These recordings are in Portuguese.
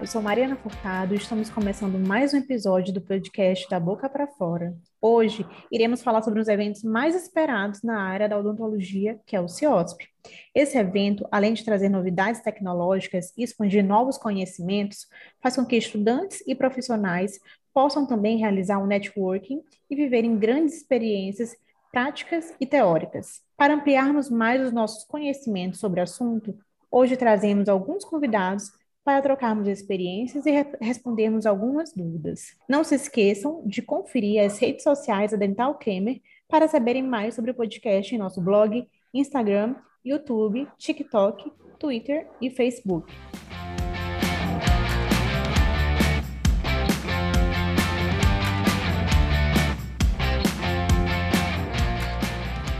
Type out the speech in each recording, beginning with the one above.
eu sou Mariana Furtado e estamos começando mais um episódio do podcast Da Boca para Fora. Hoje iremos falar sobre os eventos mais esperados na área da odontologia, que é o CIOSP. Esse evento, além de trazer novidades tecnológicas e expandir novos conhecimentos, faz com que estudantes e profissionais possam também realizar um networking e viverem grandes experiências práticas e teóricas. Para ampliarmos mais os nossos conhecimentos sobre o assunto, hoje trazemos alguns convidados para trocarmos experiências e re respondermos algumas dúvidas. Não se esqueçam de conferir as redes sociais da Dental Kramer para saberem mais sobre o podcast em nosso blog, Instagram, YouTube, TikTok, Twitter e Facebook.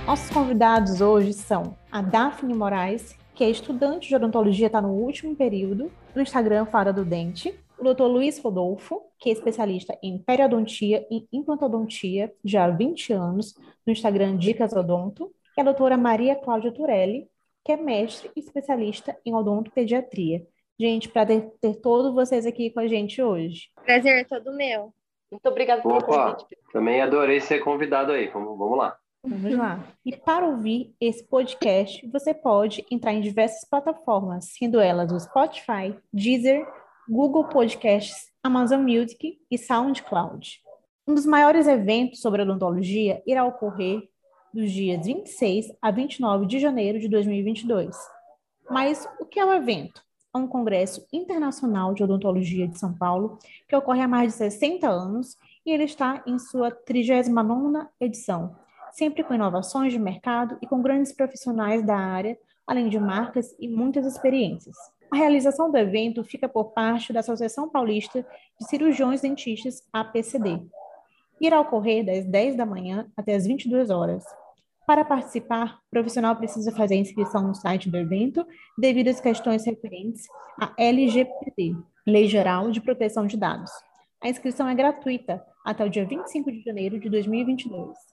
Nossos convidados hoje são a Daphne Moraes, que é estudante de odontologia, está no último período, no Instagram Fada do Dente. O doutor Luiz Rodolfo, que é especialista em periodontia e implantodontia já há 20 anos, no Instagram Dicas Odonto. E a doutora Maria Cláudia Turelli, que é mestre e especialista em odontopediatria. Gente, para ter, ter todos vocês aqui com a gente hoje. Prazer é todo meu. Muito obrigada pelo Opa, convite. Também adorei ser convidado aí. Vamos, vamos lá. Vamos lá. E para ouvir esse podcast, você pode entrar em diversas plataformas, sendo elas o Spotify, Deezer, Google Podcasts, Amazon Music e SoundCloud. Um dos maiores eventos sobre odontologia irá ocorrer dos dias 26 a 29 de janeiro de 2022. Mas o que é o evento? É um congresso internacional de odontologia de São Paulo que ocorre há mais de 60 anos e ele está em sua 39ª edição sempre com inovações de mercado e com grandes profissionais da área, além de marcas e muitas experiências. A realização do evento fica por parte da Associação Paulista de Cirurgiões Dentistas, APCD. Irá ocorrer das 10 da manhã até as 22 horas. Para participar, o profissional precisa fazer a inscrição no site do evento devido às questões referentes à LGPD, Lei Geral de Proteção de Dados. A inscrição é gratuita até o dia 25 de janeiro de 2022.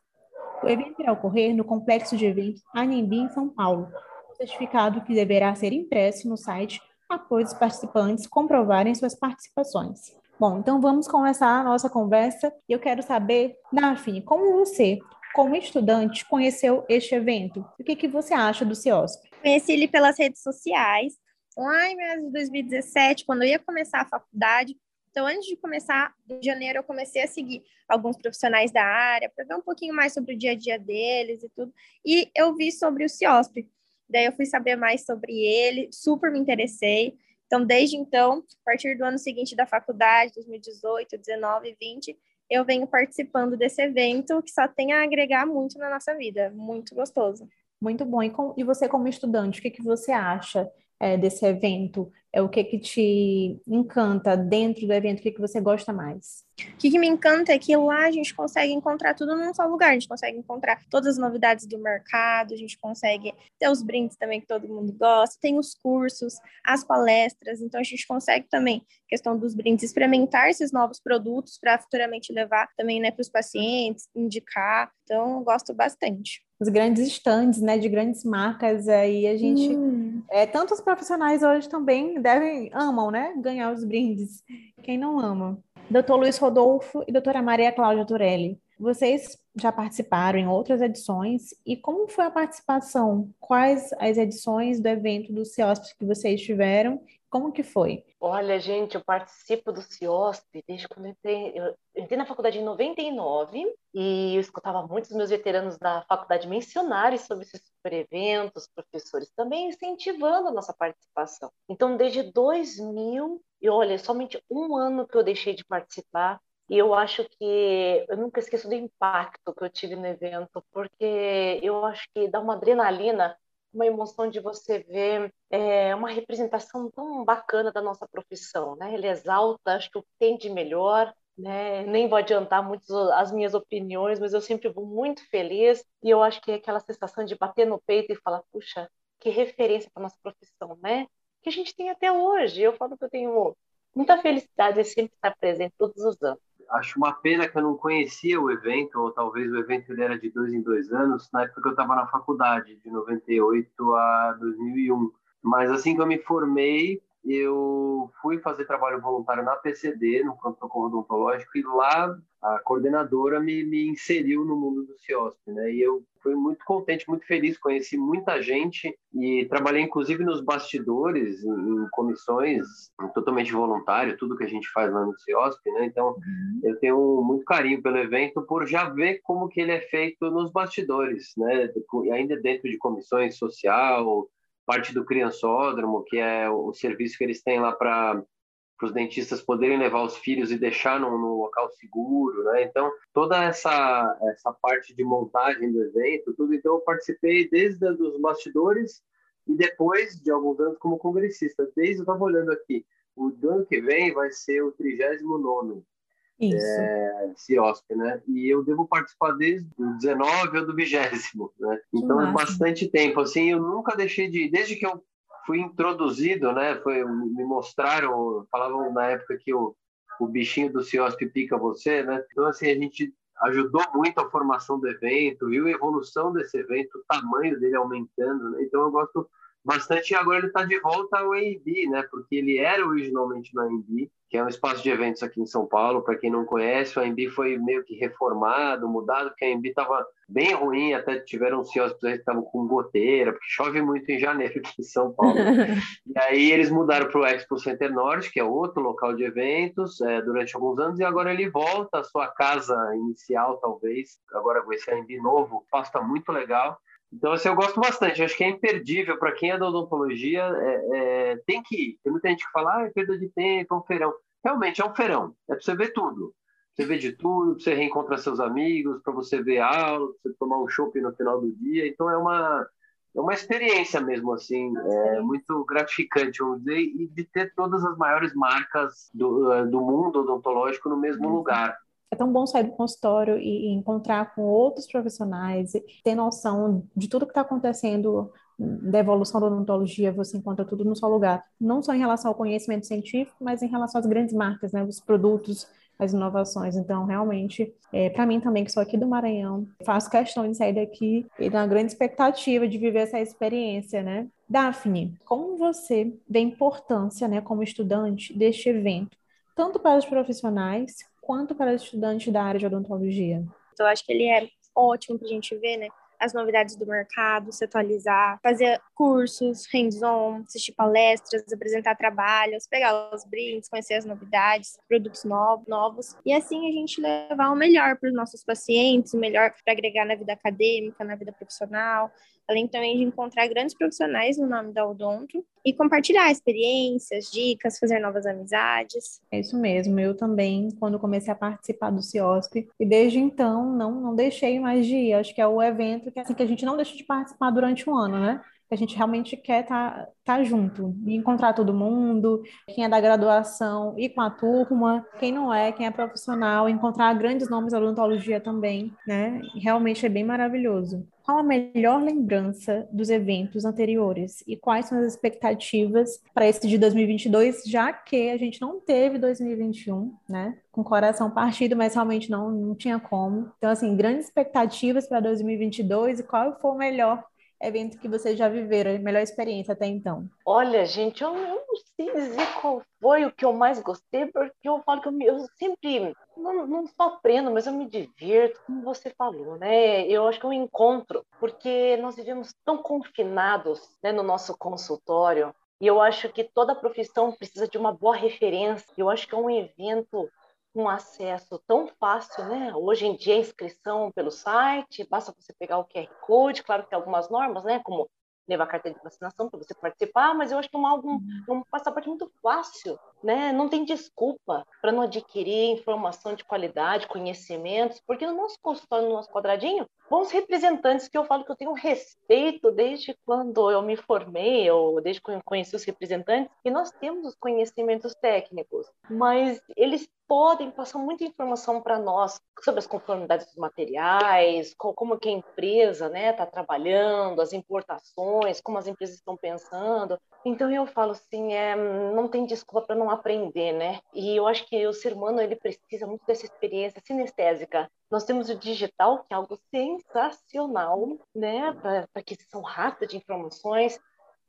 O evento irá ocorrer no Complexo de Eventos Anhembi, em São Paulo, certificado que deverá ser impresso no site após os participantes comprovarem suas participações. Bom, então vamos começar a nossa conversa. Eu quero saber, Daphne, como você, como estudante, conheceu este evento? O que, que você acha do CIOSP? Conheci ele pelas redes sociais, lá em de 2017, quando eu ia começar a faculdade, então, antes de começar, em janeiro, eu comecei a seguir alguns profissionais da área para ver um pouquinho mais sobre o dia a dia deles e tudo. E eu vi sobre o CIOSP. Daí eu fui saber mais sobre ele, super me interessei. Então, desde então, a partir do ano seguinte da faculdade, 2018, 19 e 20, eu venho participando desse evento que só tem a agregar muito na nossa vida. Muito gostoso. Muito bom. E, com, e você, como estudante, o que, que você acha é, desse evento? É o que que te encanta dentro do evento? O que que você gosta mais? O que, que me encanta é que lá a gente consegue encontrar tudo num só lugar. A gente consegue encontrar todas as novidades do mercado, a gente consegue ter os brindes também que todo mundo gosta, tem os cursos, as palestras. Então a gente consegue também, questão dos brindes, experimentar esses novos produtos para futuramente levar também né, para os pacientes, indicar. Então eu gosto bastante os grandes estandes, né, de grandes marcas aí a gente hum. é tantos profissionais hoje também devem amam, né, ganhar os brindes. Quem não ama? Doutor Luiz Rodolfo e doutora Maria Cláudia Turelli, vocês já participaram em outras edições e como foi a participação? Quais as edições do evento do CIOSP que vocês tiveram como que foi? Olha, gente, eu participo do CIOSP desde quando eu entrei. Eu entrei na faculdade em 99 e eu escutava muitos meus veteranos da faculdade mencionarem sobre esses super eventos, professores também incentivando a nossa participação. Então, desde 2000, e olha, somente um ano que eu deixei de participar, e eu acho que eu nunca esqueço do impacto que eu tive no evento, porque eu acho que dá uma adrenalina uma emoção de você ver é, uma representação tão bacana da nossa profissão, né? Ele exalta, acho que o que tem de melhor, né? Nem vou adiantar muito as minhas opiniões, mas eu sempre vou muito feliz e eu acho que é aquela sensação de bater no peito e falar, puxa, que referência para nossa profissão, né? Que a gente tem até hoje. Eu falo que eu tenho muita felicidade de sempre estar presente todos os anos acho uma pena que eu não conhecia o evento, ou talvez o evento ele era de dois em dois anos, na época que eu estava na faculdade, de 98 a 2001. Mas assim que eu me formei, eu fui fazer trabalho voluntário na PCD, no pronto-socorro odontológico, e lá a coordenadora me, me inseriu no mundo do CIOSP, né? E eu fui muito contente, muito feliz, conheci muita gente e trabalhei inclusive nos bastidores, em, em comissões, totalmente voluntário, tudo que a gente faz lá no CIOSP, né? Então, uhum. eu tenho muito carinho pelo evento por já ver como que ele é feito nos bastidores, né? Ainda dentro de comissões social, parte do criançódromo, que é o serviço que eles têm lá para os dentistas poderem levar os filhos e deixar no, no, local seguro, né? Então, toda essa, essa parte de montagem do evento, tudo, então eu participei desde os bastidores e depois de alguns anos como congressista. Desde, eu estava olhando aqui, o ano que vem vai ser o 39 isso. É, CIOSP, né? E eu devo participar desde o 19 ou do 20, né? Então é bastante tempo, assim, eu nunca deixei de... Desde que eu fui introduzido, né? Foi, me mostraram, falavam na época que o, o bichinho do CIOSP pica você, né? Então, assim, a gente ajudou muito a formação do evento, viu a evolução desse evento, o tamanho dele aumentando, né? Então, eu gosto bastante. E agora ele está de volta ao AMB, né? Porque ele era originalmente no AMB, que é um espaço de eventos aqui em São Paulo. Para quem não conhece, o AMB foi meio que reformado, mudado, porque a AMB estava bem ruim, até tiveram CEOs que estavam com goteira, porque chove muito em janeiro aqui em São Paulo. e aí eles mudaram para o Expo Center Norte, que é outro local de eventos, é, durante alguns anos, e agora ele volta à sua casa inicial, talvez, agora com esse AMB novo, o espaço está muito legal. Então, assim, eu gosto bastante. acho que é imperdível para quem é da odontologia. É, é, tem que ir. Tem muita gente que fala, ah, é perda de tempo, é um feirão. Realmente, é um feirão. É para você ver tudo. Você vê de tudo, para você reencontrar seus amigos, para você ver aula, para você tomar um shopping no final do dia. Então, é uma, é uma experiência mesmo, assim, é muito gratificante, vamos dizer, e de ter todas as maiores marcas do, do mundo odontológico no mesmo uhum. lugar. É tão bom sair do consultório e, encontrar com outros profissionais, ter noção de tudo que está acontecendo da evolução da odontologia, você encontra tudo no só lugar. Não só em relação ao conhecimento científico, mas em relação às grandes marcas, né, os produtos, as inovações. Então, realmente, é, para mim também, que sou aqui do Maranhão, faço questão de sair daqui e dar uma grande expectativa de viver essa experiência, né? Daphne, como você vê a importância, né, como estudante, deste evento, tanto para os profissionais quanto para estudantes da área de odontologia? Então, eu acho que ele é ótimo para a gente ver, né? As novidades do mercado, se atualizar, fazer cursos, hands-on, assistir palestras, apresentar trabalhos, pegar os brindes, conhecer as novidades, produtos novos e assim a gente levar o melhor para os nossos pacientes, o melhor para agregar na vida acadêmica, na vida profissional, além também de encontrar grandes profissionais no nome da Odonto e compartilhar experiências, dicas, fazer novas amizades. É isso mesmo, eu também, quando comecei a participar do CIOSP, e desde então não, não deixei mais de ir, acho que é o evento que, assim, que a gente não deixa de participar durante o ano, né? A gente realmente quer estar tá, tá junto e encontrar todo mundo, quem é da graduação e com a turma, quem não é, quem é profissional, encontrar grandes nomes da odontologia também, né? Realmente é bem maravilhoso. Qual a melhor lembrança dos eventos anteriores e quais são as expectativas para esse de 2022, já que a gente não teve 2021, né? Com coração partido, mas realmente não, não tinha como. Então, assim, grandes expectativas para 2022 e qual foi o melhor evento que vocês já viveram, a melhor experiência até então? Olha, gente, eu, eu não sei dizer qual foi o que eu mais gostei, porque eu falo que eu, eu sempre, não, não só aprendo, mas eu me divirto, como você falou, né? Eu acho que é um encontro, porque nós vivemos tão confinados né, no nosso consultório, e eu acho que toda profissão precisa de uma boa referência. Eu acho que é um evento um acesso tão fácil, né? Hoje em dia a inscrição pelo site, basta você pegar o QR Code, claro que tem algumas normas, né? Como levar a carteira de vacinação para você participar, mas eu acho que é um, um, uhum. um passaporte muito fácil, né? Não tem desculpa para não adquirir informação de qualidade, conhecimentos, porque no nosso consultório, no nosso quadradinho, bons representantes que eu falo que eu tenho respeito desde quando eu me formei, ou desde que eu conheci os representantes, e nós temos os conhecimentos técnicos, mas eles podem passar muita informação para nós sobre as conformidades dos materiais, como que a empresa está né, tá trabalhando, as importações, como as empresas estão pensando. Então eu falo assim, é, não tem desculpa para não aprender, né? E eu acho que o ser humano ele precisa muito dessa experiência sinestésica. Nós temos o digital, que é algo sensacional, né? Para aquisição rápida de informações,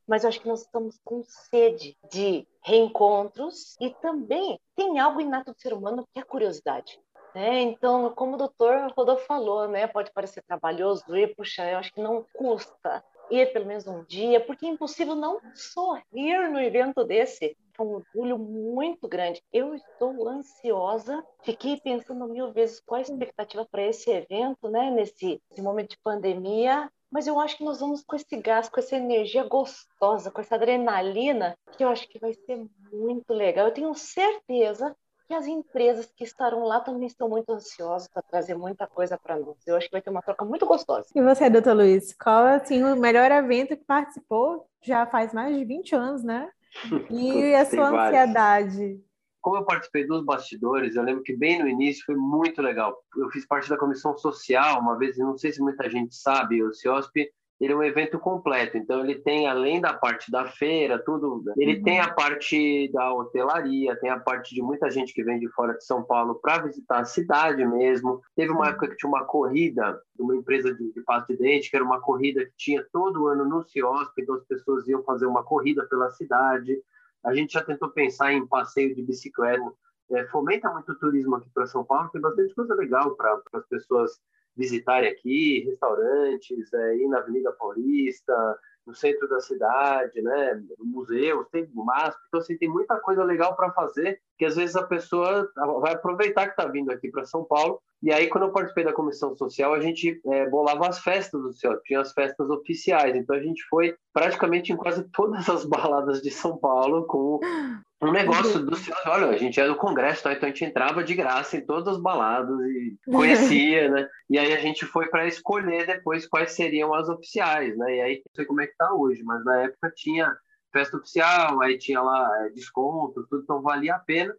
mas eu acho que nós estamos com sede de reencontros e também tem algo inato do ser humano que é a curiosidade. Né? Então, como o doutor Rodolfo falou, né, pode parecer trabalhoso, e puxa, eu acho que não custa ir pelo menos um dia, porque é impossível não sorrir no evento desse. É um orgulho muito grande. Eu estou ansiosa, fiquei pensando mil vezes qual a expectativa para esse evento, né, nesse, nesse momento de pandemia, mas eu acho que nós vamos com esse gás, com essa energia gostosa, com essa adrenalina, que eu acho que vai ser muito legal. Eu tenho certeza que as empresas que estarão lá também estão muito ansiosas para trazer muita coisa para nós. Eu acho que vai ter uma troca muito gostosa. E você, doutor Luiz, qual assim, o melhor evento que participou? Já faz mais de 20 anos, né? E a sua ansiedade? Como eu participei dos bastidores, eu lembro que bem no início foi muito legal. Eu fiz parte da comissão social uma vez, não sei se muita gente sabe, o CIOSP ele é um evento completo. Então ele tem além da parte da feira, tudo, ele uhum. tem a parte da hotelaria, tem a parte de muita gente que vem de fora de São Paulo para visitar a cidade mesmo. Teve uma época que tinha uma corrida de uma empresa de, de pasta de dente, que era uma corrida que tinha todo ano no CIOSP, então as pessoas iam fazer uma corrida pela cidade. A gente já tentou pensar em passeio de bicicleta. É, fomenta muito o turismo aqui para São Paulo, tem bastante coisa legal para as pessoas visitarem aqui, restaurantes, é, ir na Avenida Paulista, no centro da cidade, né, museus, tem MASP, então assim, tem muita coisa legal para fazer, que às vezes a pessoa vai aproveitar que está vindo aqui para São Paulo, e aí quando eu participei da comissão social, a gente é, bolava as festas do céu, tinha as festas oficiais, então a gente foi praticamente em quase todas as baladas de São Paulo com um negócio do céu, olha, a gente era do congresso, tá? então a gente entrava de graça em todas as baladas e conhecia, né? E aí a gente foi para escolher depois quais seriam as oficiais, né? E aí não sei como é que tá hoje, mas na época tinha festa oficial, aí tinha lá é, desconto, tudo, então valia a pena.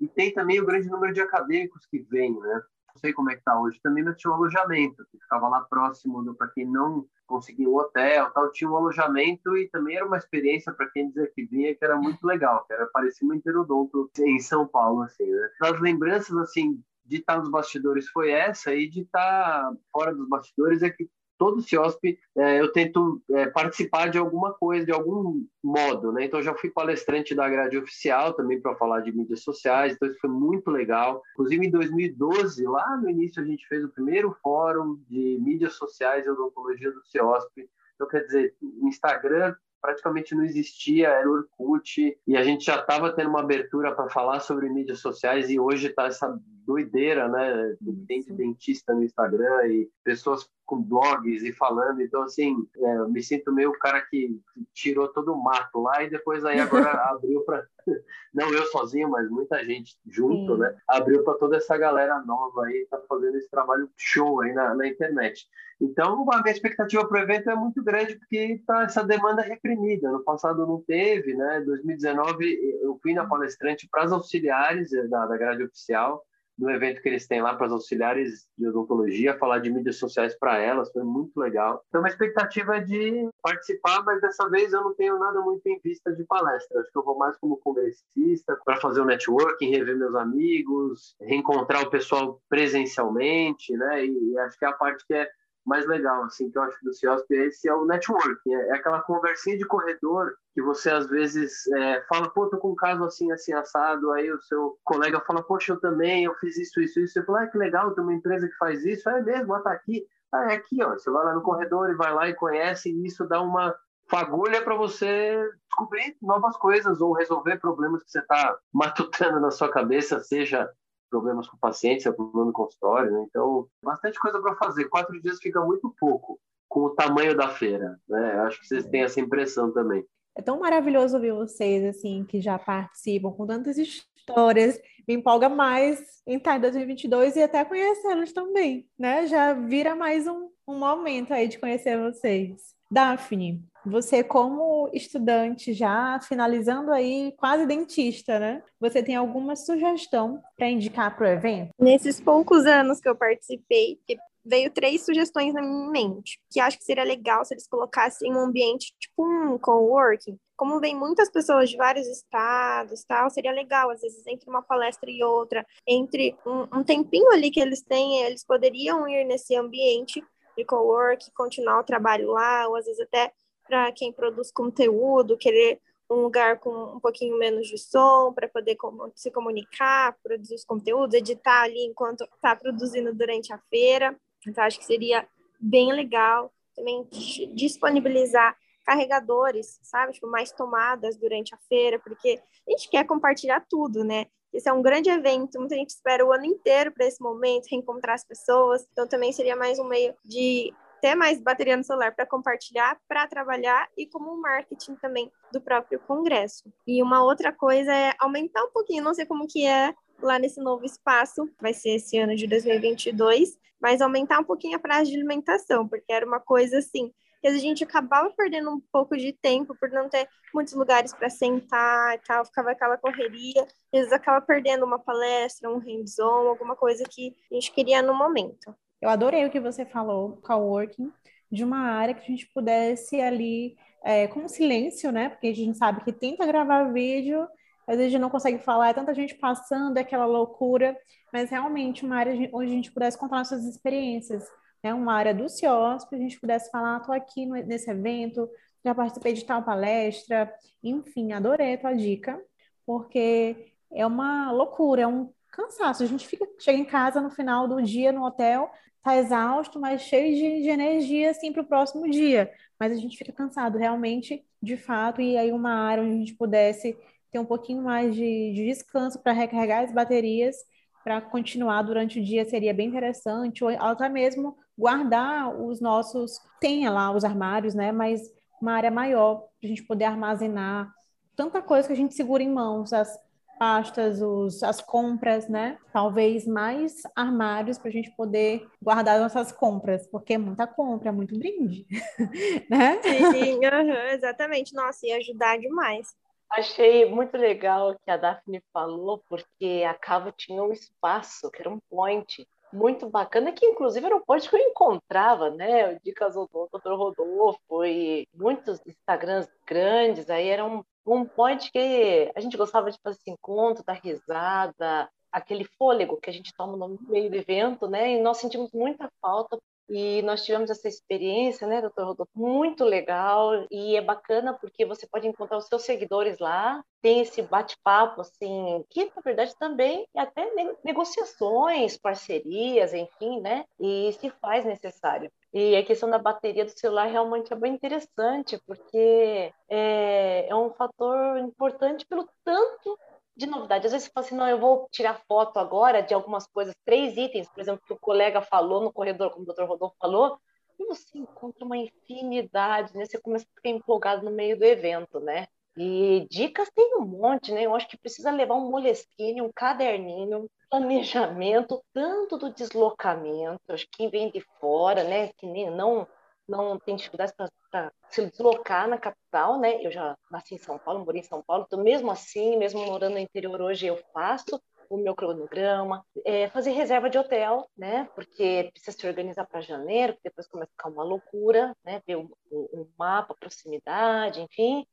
E tem também o grande número de acadêmicos que vêm, né? Não sei como é que tá hoje. Também tinha um alojamento, que ficava lá próximo, para quem não conseguia um hotel, tal, tinha um alojamento e também era uma experiência para quem dizia que vinha, que era muito legal, que era parecia um interodonto em São Paulo, assim, né? As lembranças, assim, de estar nos bastidores foi essa e de estar fora dos bastidores é que todo CIOSP é, eu tento é, participar de alguma coisa, de algum modo, né? Então já fui palestrante da grade oficial também para falar de mídias sociais, então isso foi muito legal. Inclusive em 2012, lá no início a gente fez o primeiro fórum de mídias sociais e odontologia do CIOSP. Então quer dizer, o Instagram praticamente não existia, era Orkut, e a gente já estava tendo uma abertura para falar sobre mídias sociais, e hoje está essa doideira, né? Tem dentista no Instagram e pessoas com blogs e falando. Então, assim, é, eu me sinto meio o cara que tirou todo o mato lá e depois aí agora abriu para. Não eu sozinho, mas muita gente junto, Sim. né? Abriu para toda essa galera nova aí, tá fazendo esse trabalho show aí na, na internet. Então, a minha expectativa para o evento é muito grande, porque tá essa demanda reprimida. No passado não teve, né? 2019 eu fui na palestrante para as auxiliares da, da grade oficial, no evento que eles têm lá para as auxiliares de odontologia, falar de mídias sociais para elas, foi muito legal. Então, a expectativa é de participar, mas dessa vez eu não tenho nada muito em vista de palestra. Acho que eu vou mais como congressista, para fazer o networking, rever meus amigos, reencontrar o pessoal presencialmente, né? E acho que é a parte que é mais legal, assim, que eu acho do CIOSP, esse é o networking, é, é aquela conversinha de corredor que você às vezes é, fala, pô, tô com um caso assim, assim, assado, aí o seu colega fala, poxa, eu também, eu fiz isso, isso, isso, você fala, ah, que legal, tem uma empresa que faz isso, é mesmo, tá aqui, ah, é aqui, ó, você vai lá no corredor e vai lá e conhece, e isso dá uma fagulha para você descobrir novas coisas ou resolver problemas que você está matutando na sua cabeça, seja problemas com pacientes, problema no consultório, né? Então, bastante coisa para fazer. Quatro dias fica muito pouco com o tamanho da feira, né? Acho que vocês têm essa impressão também. É tão maravilhoso ouvir vocês, assim, que já participam com tantas histórias. Me empolga mais em estar em 2022 e até conhecê-los também, né? Já vira mais um, um momento aí de conhecer vocês. Daphne, você, como estudante, já finalizando aí, quase dentista, né? Você tem alguma sugestão para indicar para o evento? Nesses poucos anos que eu participei, veio três sugestões na minha mente, que acho que seria legal se eles colocassem um ambiente tipo um coworking. Como vem muitas pessoas de vários estados, tal, seria legal, às vezes, entre uma palestra e outra, entre um, um tempinho ali que eles têm, eles poderiam ir nesse ambiente de coworking, continuar o trabalho lá, ou às vezes até para quem produz conteúdo, querer um lugar com um pouquinho menos de som para poder se comunicar, produzir os conteúdos, editar ali enquanto está produzindo durante a feira. Então, acho que seria bem legal também disponibilizar carregadores, sabe? Tipo, mais tomadas durante a feira, porque a gente quer compartilhar tudo, né? Esse é um grande evento, muita gente espera o ano inteiro para esse momento, reencontrar as pessoas. Então, também seria mais um meio de ter mais bateria no celular para compartilhar, para trabalhar e como marketing também do próprio congresso. E uma outra coisa é aumentar um pouquinho, não sei como que é lá nesse novo espaço, vai ser esse ano de 2022, mas aumentar um pouquinho a praça de alimentação, porque era uma coisa assim, que a gente acabava perdendo um pouco de tempo por não ter muitos lugares para sentar e tal, ficava aquela correria, às vezes acaba perdendo uma palestra, um hands-on, alguma coisa que a gente queria no momento. Eu adorei o que você falou, coworking, de uma área que a gente pudesse ali, é, com silêncio, né? Porque a gente sabe que tenta gravar vídeo, às vezes a gente não consegue falar, é tanta gente passando, é aquela loucura, mas realmente uma área onde a gente pudesse contar nossas experiências, né? Uma área do CIOSP, a gente pudesse falar, estou aqui nesse evento, já participei de tal palestra, enfim, adorei a tua dica, porque é uma loucura, é um cansaço. A gente fica, chega em casa no final do dia no hotel, tá exausto, mas cheio de, de energia assim para o próximo dia. Mas a gente fica cansado realmente, de fato, e aí uma área onde a gente pudesse ter um pouquinho mais de, de descanso para recarregar as baterias para continuar durante o dia seria bem interessante, ou até mesmo guardar os nossos, tenha lá os armários, né? Mas uma área maior para a gente poder armazenar tanta coisa que a gente segura em mãos, as pastas, os, as compras, né? Talvez mais armários para a gente poder guardar nossas compras, porque é muita compra, é muito brinde, né? Sim, uhum, exatamente. Nossa, ia ajudar demais. Achei muito legal o que a Daphne falou, porque a Cava tinha um espaço, que era um point muito bacana, que inclusive era um point que eu encontrava, né? O Dicas do Dr. Rodolfo e muitos Instagrams grandes, aí era um um point que a gente gostava de fazer esse encontro, dar risada, aquele fôlego que a gente toma no meio do evento, né? E nós sentimos muita falta e nós tivemos essa experiência, né, doutor Rodolfo, muito legal. E é bacana porque você pode encontrar os seus seguidores lá, tem esse bate-papo, assim, que na verdade também é até negociações, parcerias, enfim, né, e se faz necessário. E a questão da bateria do celular realmente é bem interessante, porque é, é um fator importante pelo tanto de novidade. Às vezes você fala assim, não, eu vou tirar foto agora de algumas coisas, três itens, por exemplo, que o colega falou no corredor, como o doutor Rodolfo falou, e você encontra uma infinidade, né? Você começa a ficar empolgado no meio do evento, né? E dicas tem um monte, né? Eu acho que precisa levar um moleskine, um caderninho, planejamento, tanto do deslocamento, acho que quem vem de fora, né? Que nem, não não tem dificuldades para se deslocar na capital, né? Eu já nasci em São Paulo, morei em São Paulo, então mesmo assim, mesmo morando no interior hoje, eu faço o meu cronograma, é, fazer reserva de hotel, né? Porque precisa se organizar para janeiro, depois começa a ficar uma loucura, né? Ver o, o, o mapa, proximidade, enfim.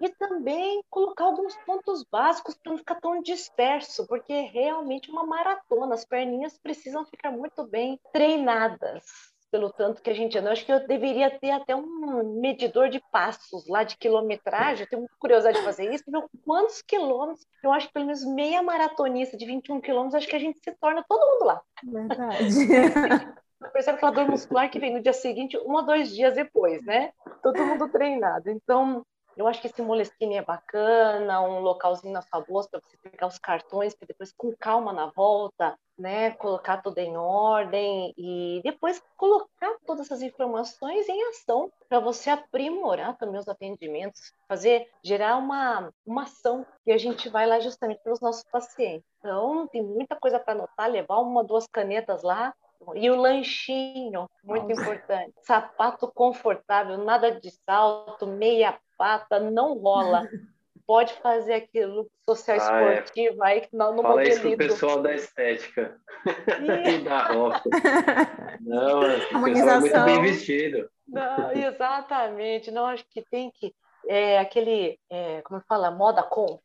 E também colocar alguns pontos básicos para não ficar tão disperso, porque é realmente uma maratona, as perninhas precisam ficar muito bem treinadas, pelo tanto que a gente anda. Eu acho que eu deveria ter até um medidor de passos lá de quilometragem. Eu tenho curiosidade de fazer isso, ver quantos quilômetros. Eu acho que pelo menos meia maratonista de 21 quilômetros, acho que a gente se torna todo mundo lá. Verdade. Percebe aquela dor muscular que vem no dia seguinte, um ou dois dias depois, né? Todo mundo treinado. Então, eu acho que esse Moleskine é bacana, um localzinho na sua bolsa para você pegar os cartões, para depois com calma na volta, né, colocar tudo em ordem e depois colocar todas essas informações em ação para você aprimorar também os atendimentos, fazer gerar uma uma ação que a gente vai lá justamente para os nossos pacientes. Então, tem muita coisa para anotar, levar uma, duas canetas lá, e o lanchinho, muito Nossa. importante. Sapato confortável, nada de salto, meia pata, não rola. Pode fazer aquilo social ah, esportivo é. aí que não no Fala modelito. isso pro pessoal da estética e da roupa. Não, o pessoal é muito bem vestido. Não, exatamente. Não, acho que tem que é, aquele, é, como fala, moda conf,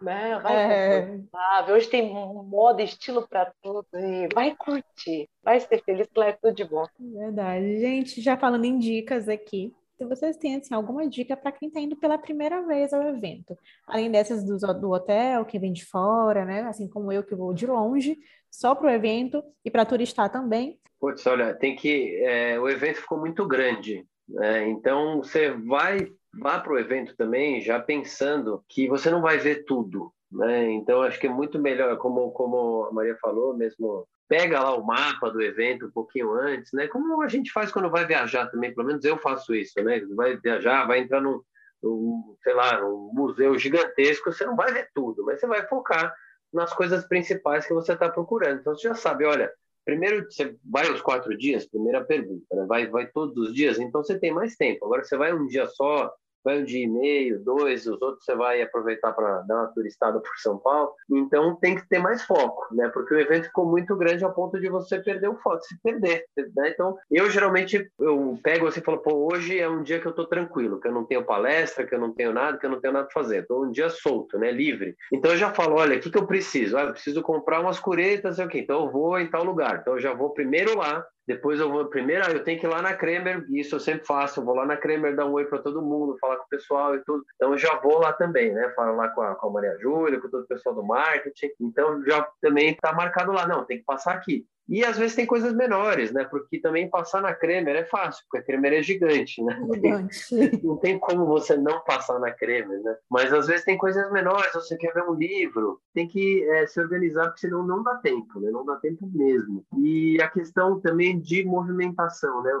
né? Vai é. Hoje tem moda, estilo para tudo. E vai curtir, vai ser feliz, claro, é tudo de bom. Verdade. Gente, já falando em dicas aqui, se vocês têm assim, alguma dica para quem está indo pela primeira vez ao evento, além dessas do, do hotel, que vem de fora, né? Assim como eu que vou de longe, só para o evento e para turistar também. Putz, olha, tem que. É, o evento ficou muito grande, né? então você vai vá para o evento também já pensando que você não vai ver tudo. Né? Então, acho que é muito melhor, como, como a Maria falou, mesmo pega lá o mapa do evento um pouquinho antes, né? Como a gente faz quando vai viajar também, pelo menos eu faço isso, né? Vai viajar, vai entrar num, num sei lá, num museu gigantesco, você não vai ver tudo, mas você vai focar nas coisas principais que você está procurando. Então, você já sabe, olha, primeiro você vai os quatro dias, primeira pergunta, né? vai, vai todos os dias, então você tem mais tempo. Agora, você vai um dia só, um dia e meio, dois, os outros você vai aproveitar para dar uma turistada por São Paulo. Então tem que ter mais foco, né? Porque o evento ficou muito grande ao ponto de você perder o foco, se perder, né? Então eu geralmente eu pego assim e falo, pô, hoje é um dia que eu tô tranquilo, que eu não tenho palestra, que eu não tenho nada, que eu não tenho nada para fazer. Tô um dia solto, né? Livre. Então eu já falo, olha, o que, que eu preciso? Ah, eu preciso comprar umas curetas, sei o quê. Então eu vou em tal lugar. Então eu já vou primeiro lá, depois eu vou, primeiro, eu tenho que ir lá na Kremer, isso eu sempre faço, eu vou lá na Kremer dar um oi para todo mundo, falar com o pessoal e tudo. Então eu já vou lá também, né? Falo lá com a, com a Maria Júlia, com todo o pessoal do marketing. Então já também está marcado lá, não, tem que passar aqui. E às vezes tem coisas menores, né? Porque também passar na Kremer é fácil, porque a Kremer é gigante, né? Gigante. Não tem como você não passar na Kremer, né? Mas às vezes tem coisas menores, você quer ver um livro, tem que é, se organizar, porque senão não dá tempo, né? Não dá tempo mesmo. E a questão também de movimentação, né?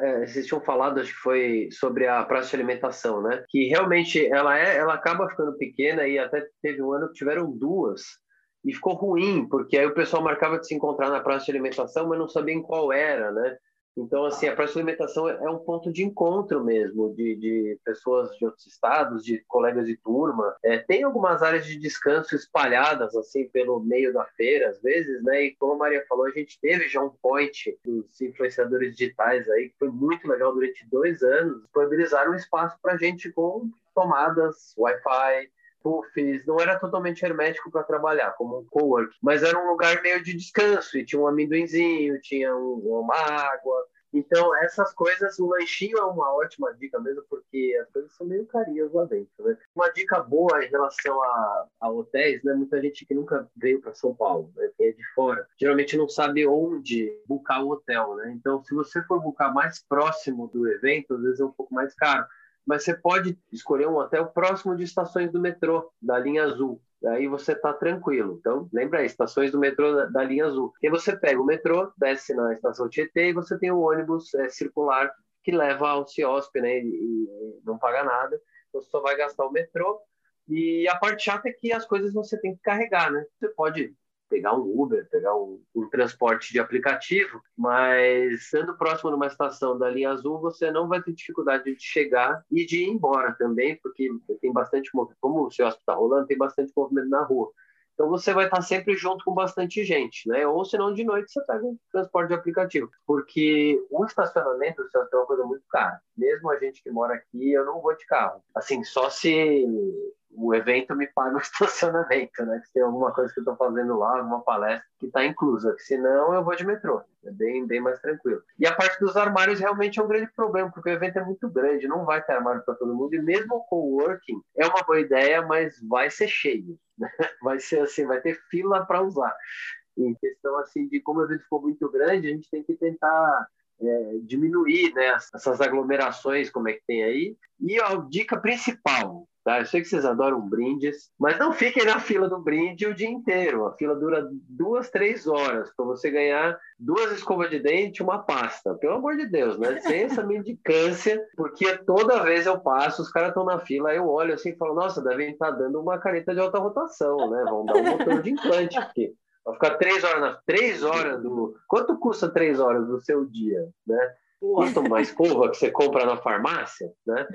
É, vocês tinham falado, acho que foi sobre a praça de alimentação, né? Que realmente ela é, ela acaba ficando pequena e até teve um ano que tiveram duas e ficou ruim, porque aí o pessoal marcava de se encontrar na praça de alimentação, mas não sabia em qual era, né? Então, assim, a praça de alimentação é um ponto de encontro mesmo, de, de pessoas de outros estados, de colegas de turma. É, tem algumas áreas de descanso espalhadas, assim, pelo meio da feira, às vezes, né? E como a Maria falou, a gente teve já um point dos influenciadores digitais aí, que foi muito legal durante dois anos, disponibilizaram um espaço para gente com tomadas, Wi-Fi, puffs, não era totalmente hermético para trabalhar, como um co-work, mas era um lugar meio de descanso, e tinha um amendoinzinho, tinha um, uma água. Então, essas coisas, o lanchinho é uma ótima dica mesmo, porque as coisas são meio carinhas lá dentro, né? Uma dica boa em relação a, a hotéis, né? Muita gente que nunca veio para São Paulo, né? É de fora, geralmente não sabe onde buscar o hotel, né? Então, se você for buscar mais próximo do evento, às vezes é um pouco mais caro mas você pode escolher um hotel próximo de estações do metrô, da linha azul. Aí você está tranquilo. Então, lembra aí, estações do metrô da, da, linha azul. E você pega o metrô, desce na estação Tietê e você tem o ônibus é, circular que leva ao CIOSP, né? E, e não paga nada. Você só vai gastar o metrô. E a parte chata é que as coisas você tem que carregar, né? Você pode pegar um Uber, pegar um, um, transporte de aplicativo, mas sendo próximo de uma estação da linha azul, você não vai ter dificuldade de chegar e de ir embora também, porque tem bastante movimento, como o seu está rolando, tem bastante movimento na rua. Então você vai estar sempre junto com bastante gente, né? Ou senão de noite você pega um transporte de aplicativo. Porque o estacionamento é uma coisa muito cara. Mesmo a gente que mora aqui, eu não vou de carro. Assim, só se o evento me paga o estacionamento, né? Se tem alguma coisa que eu estou fazendo lá, alguma palestra que está inclusa. Senão eu vou de metrô. É bem, bem mais tranquilo. E a parte dos armários realmente é um grande problema, porque o evento é muito grande, não vai ter armário para todo mundo. E mesmo o coworking é uma boa ideia, mas vai ser cheio. Né? Vai ser assim, vai ter fila para usar. Em questão assim de como o evento ficou muito grande, a gente tem que tentar é, diminuir né, essas aglomerações, como é que tem aí. E a dica principal, Tá? Eu sei que vocês adoram brindes, mas não fiquem na fila do brinde o dia inteiro. A fila dura duas, três horas para você ganhar duas escovas de dente e uma pasta. Pelo amor de Deus, né? Sem essa mendicância, porque toda vez eu passo, os caras estão na fila, eu olho assim e falo, nossa, devem estar tá dando uma caneta de alta rotação, né? Vão dar um botão de implante, porque vai ficar três horas na três horas do. Quanto custa três horas do seu dia, né? Custa uma escova que você compra na farmácia, né?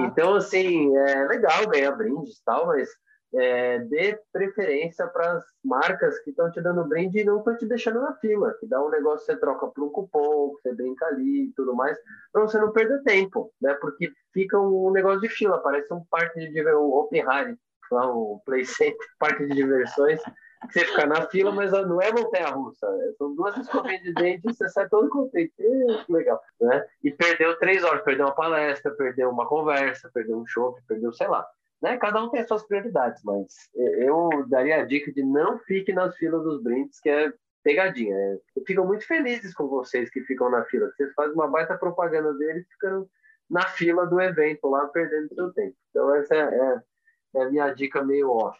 Então, assim, é legal ganhar brindes e tal, mas é, dê preferência para as marcas que estão te dando brinde e não estão te deixando na fila, que dá um negócio você troca por um cupom, você brinca ali e tudo mais, para você não perder tempo, né? Porque fica um negócio de fila, parece um parque de um Open Harry, lá um Play Center, parque de diversões, Você fica na fila, mas não é montanha-russa. Né? São duas escovinhas de dente e você sai todo contente. Legal. Né? E perdeu três horas. Perdeu uma palestra, perdeu uma conversa, perdeu um show, perdeu, sei lá. Né? Cada um tem as suas prioridades, mas eu daria a dica de não fique nas filas dos brindes, que é pegadinha. Né? Fico muito felizes com vocês que ficam na fila. Vocês fazem uma baita propaganda deles ficando na fila do evento lá, perdendo seu tempo. Então, essa é, é é a minha dica meio off.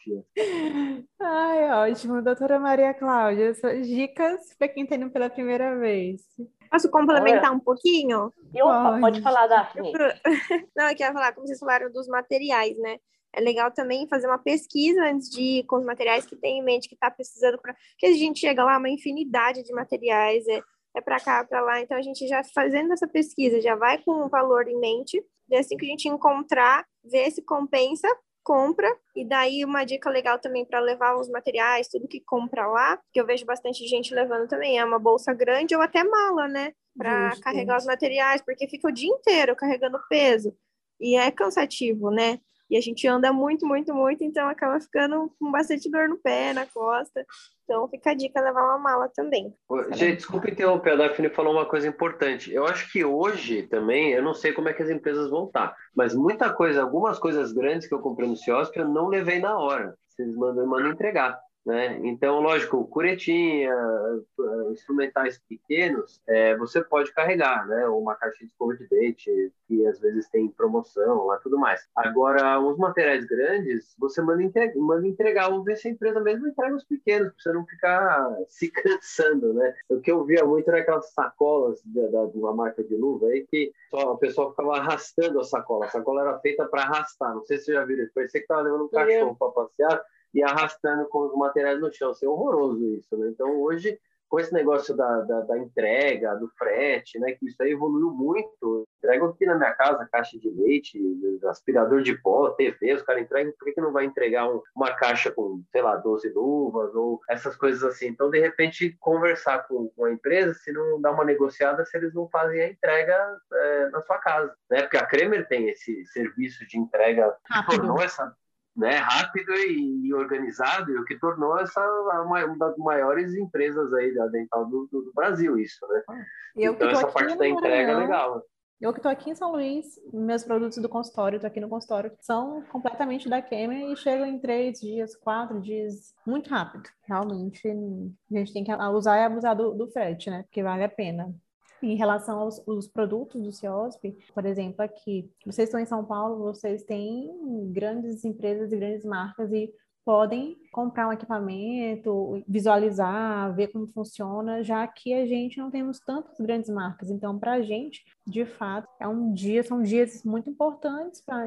Ai, ótimo. Doutora Maria Cláudia, suas dicas para quem está indo pela primeira vez. Posso complementar um pouquinho? Eu, pode. pode falar, Daphne. Não, eu quero falar, como vocês falaram, dos materiais, né? É legal também fazer uma pesquisa antes de ir com os materiais que tem em mente, que está precisando, para que a gente chega lá, uma infinidade de materiais, é, é para cá, para lá. Então, a gente já fazendo essa pesquisa, já vai com um valor em mente, e assim que a gente encontrar, ver se compensa, compra, e daí uma dica legal também para levar os materiais, tudo que compra lá, que eu vejo bastante gente levando também, é uma bolsa grande ou até mala, né? Para carregar os materiais, porque fica o dia inteiro carregando peso. E é cansativo, né? E a gente anda muito, muito, muito, então acaba ficando com bastante dor no pé, na costa. Então fica a dica levar uma mala também. Gente, desculpa interromper, a Daphne falou uma coisa importante. Eu acho que hoje também, eu não sei como é que as empresas vão estar, mas muita coisa, algumas coisas grandes que eu comprei no Ciosp, eu não levei na hora. Vocês mandam, mandam entregar. Né? Então, lógico, curetinha, eh, instrumentais pequenos, é, você pode carregar, né? Uma caixa de escova de dente, que às vezes tem promoção lá tudo mais. Agora, os materiais grandes, você manda entregar, manda entregar ou ver se a empresa mesmo entrega os pequenos, para você não ficar se cansando, né? O que eu via muito era aquelas sacolas de, da, de uma marca de luva aí, que só a pessoa ficava arrastando a sacola. A sacola era feita para arrastar, não sei se você já viu, parecia que estava levando um cachorro para passear e arrastando com os materiais no chão. Isso é horroroso isso, né? Então, hoje, com esse negócio da, da, da, entrega, do frete, né? Que isso aí evoluiu muito. Entrego aqui na minha casa caixa de leite, aspirador de pó, TV, os caras entregam, por que, que não vai entregar um, uma caixa com, sei lá, 12 luvas ou essas coisas assim? Então, de repente, conversar com, com a empresa, se não dá uma negociada, se eles não fazem a entrega é, na sua casa, né? Porque a Kremer tem esse serviço de entrega que tornou essa né, rápido e, organizado, e o que tornou essa uma, das maiores empresas aí da dental do, do Brasil, isso, né? Eu então essa parte da entrega é legal. Eu que estou aqui em São Luís, meus produtos do consultório, estou aqui no consultório, são completamente da Kemer e chegam em três dias, quatro dias, muito rápido. Realmente, a gente tem que usar e abusar do, do frete, né? Porque vale a pena. Em relação aos, produtos do CIOSP, por exemplo, aqui, vocês estão em São Paulo, vocês têm grandes empresas e grandes marcas e podem comprar um equipamento, visualizar, ver como funciona, já que a gente não temos tantas grandes marcas. Então, para a gente, de fato, é um dia, são dias muito importantes para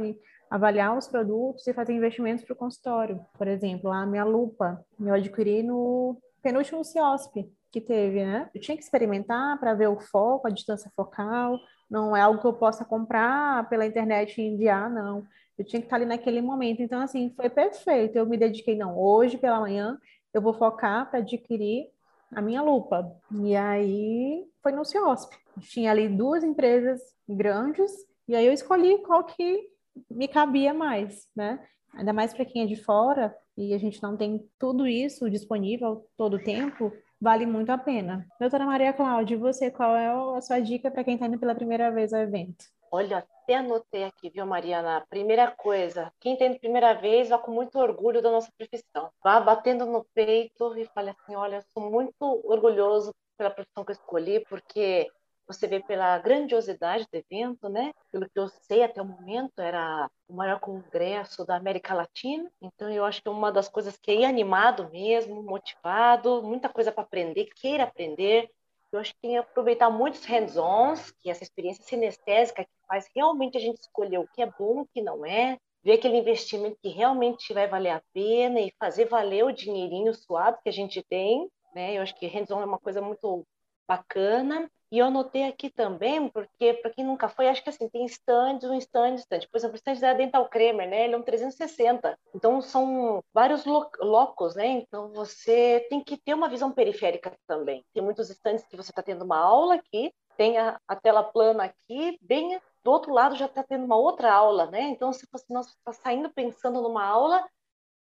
avaliar os produtos e fazer investimentos para o consultório. Por exemplo, a minha lupa eu adquiri no penúltimo CIOSP que teve, né? Eu tinha que experimentar para ver o foco, a distância focal. Não é algo que eu possa comprar pela internet e enviar, não. Eu tinha que estar ali naquele momento. Então, assim, foi perfeito. Eu me dediquei, não, hoje pela manhã eu vou focar para adquirir a minha lupa. E aí foi no CIOSP. Tinha ali duas empresas grandes e aí eu escolhi qual que me cabia mais, né? Ainda mais para quem é de fora e a gente não tem tudo isso disponível todo o tempo, vale muito a pena. Doutora Maria Cláudia, você, qual é a sua dica para quem está indo pela primeira vez ao evento? Olha, até anotei aqui, viu, Mariana? Primeira coisa, quem está indo primeira vez, vá com muito orgulho da nossa profissão. Vá batendo no peito e fale assim: olha, eu sou muito orgulhoso pela profissão que eu escolhi, porque você vê pela grandiosidade do evento, né? Pelo que eu sei até o momento, era o maior congresso da América Latina. Então, eu acho que é uma das coisas que é animado mesmo, motivado, muita coisa para aprender, queira aprender. Eu acho que tem que aproveitar muitos hands-ons, que é essa experiência sinestésica que faz realmente a gente escolher o que é bom, o que não é, ver aquele investimento que realmente vai valer a pena e fazer valer o dinheirinho suado que a gente tem. Né? Eu acho que hands-on é uma coisa muito bacana. E eu anotei aqui também, porque para quem nunca foi, acho que assim, tem stands, um stand, stand. Por exemplo, o stand da Dental Kramer, né? Ele é um 360. Então, são vários locos, né? Então, você tem que ter uma visão periférica também. Tem muitos stands que você está tendo uma aula aqui, tem a, a, tela plana aqui, bem do outro lado já está tendo uma outra aula, né? Então, se você está saindo pensando numa aula,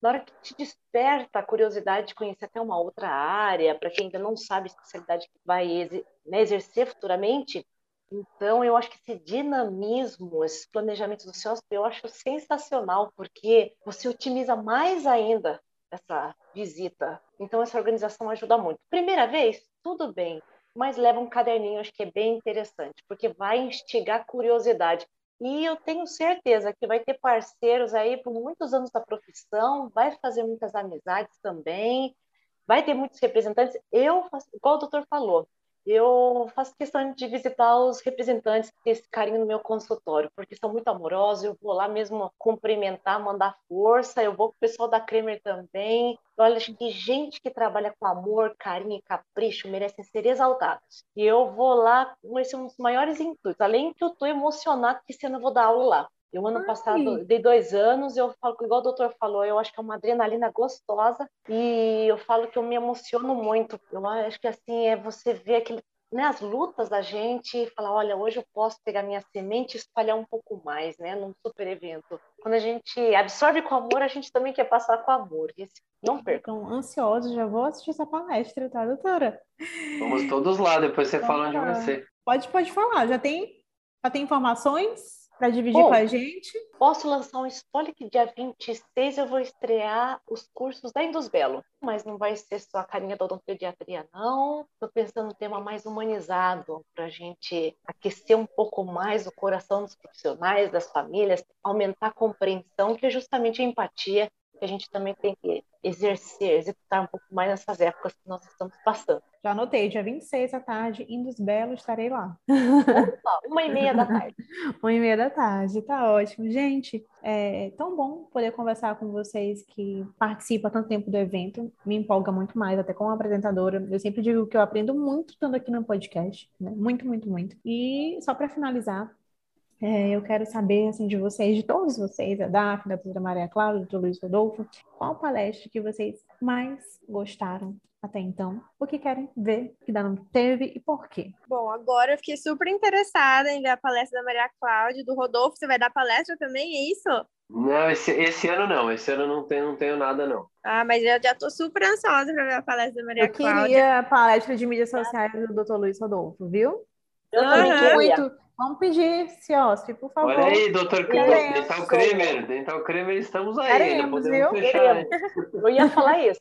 na hora que te desperta a curiosidade de conhecer até uma outra área, para quem ainda não sabe a especialidade que vai né, exercer futuramente, então, eu acho que esse dinamismo, esse planejamento do CEOSP, eu acho sensacional, porque você otimiza mais ainda essa visita. Então, essa organização ajuda muito. Primeira vez, tudo bem, mas leva um caderninho, acho que é bem interessante, porque vai instigar curiosidade. E eu tenho certeza que vai ter parceiros aí por muitos anos da profissão, vai fazer muitas amizades também, vai ter muitos representantes. Eu, igual o doutor falou, eu faço questão de visitar os representantes desse carinho no meu consultório, porque são muito amorosos, eu vou lá mesmo cumprimentar, mandar força, eu vou com o pessoal da Kremer também. Olha, que gente que trabalha com amor, carinho e capricho merecem ser exaltados. E eu vou lá com esse um dos maiores intuitos, além que eu estou emocionado que esse ano eu vou dar aula lá. Eu, ano Ai. passado, dei dois anos, eu falo, igual o doutor falou, eu acho que é uma adrenalina gostosa e eu falo que eu me emociono muito. Eu acho que, assim, é você ver aquele, né, as lutas da gente e falar, olha, hoje eu posso pegar minha semente e espalhar um pouco mais, né, num super evento. Quando a gente absorve com amor, a gente também quer passar com amor. Não percam. Então, ansiosos, já vou assistir essa palestra, tá, doutora? Vamos todos lá, depois você então, fala onde vai ser. Pode, pode falar, já tem, já tem informações? Para dividir Bom, com a gente. Posso lançar um spoiler que dia 26 eu vou estrear os cursos da Indusbelo, mas não vai ser só a carinha da odontopediatria, não. Estou pensando no tema mais humanizado, para a gente aquecer um pouco mais o coração dos profissionais, das famílias, aumentar a compreensão, que é justamente a empatia que a gente também tem que exercer, executar um pouco mais nessas épocas que nós estamos passando. Já anotei, dia 26 à tarde, Indus Belo, estarei lá. Opa, uma e meia da tarde. uma e meia da tarde, tá ótimo. Gente, é tão bom poder conversar com vocês que participam há tanto tempo do evento. Me empolga muito mais, até como apresentadora. Eu sempre digo que eu aprendo muito estando aqui no podcast, né? Muito, muito, muito. E só para finalizar, é, eu quero saber, assim, de vocês, de todos vocês, a Daphne, a doutora Maria Cláudia, o doutor Luiz Rodolfo, qual palestra que vocês mais gostaram até então? O que querem ver que ainda não teve e por quê? Bom, agora eu fiquei super interessada em ver a palestra da Maria Cláudia, do Rodolfo. Você vai dar palestra também, é isso? Não, esse, esse ano não. Esse ano não tenho, não tenho nada, não. Ah, mas eu já estou super ansiosa para ver a palestra da Maria eu Cláudia. Eu queria a palestra de mídias sociais do doutor Luiz Rodolfo, viu? Eu também queria. Muito, Vamos pedir, Ciosfi, por favor. Olha aí, doutor Dental Kremer. Dental Kremer, estamos aí. Queremos, viu? Fechar, Eu ia falar isso.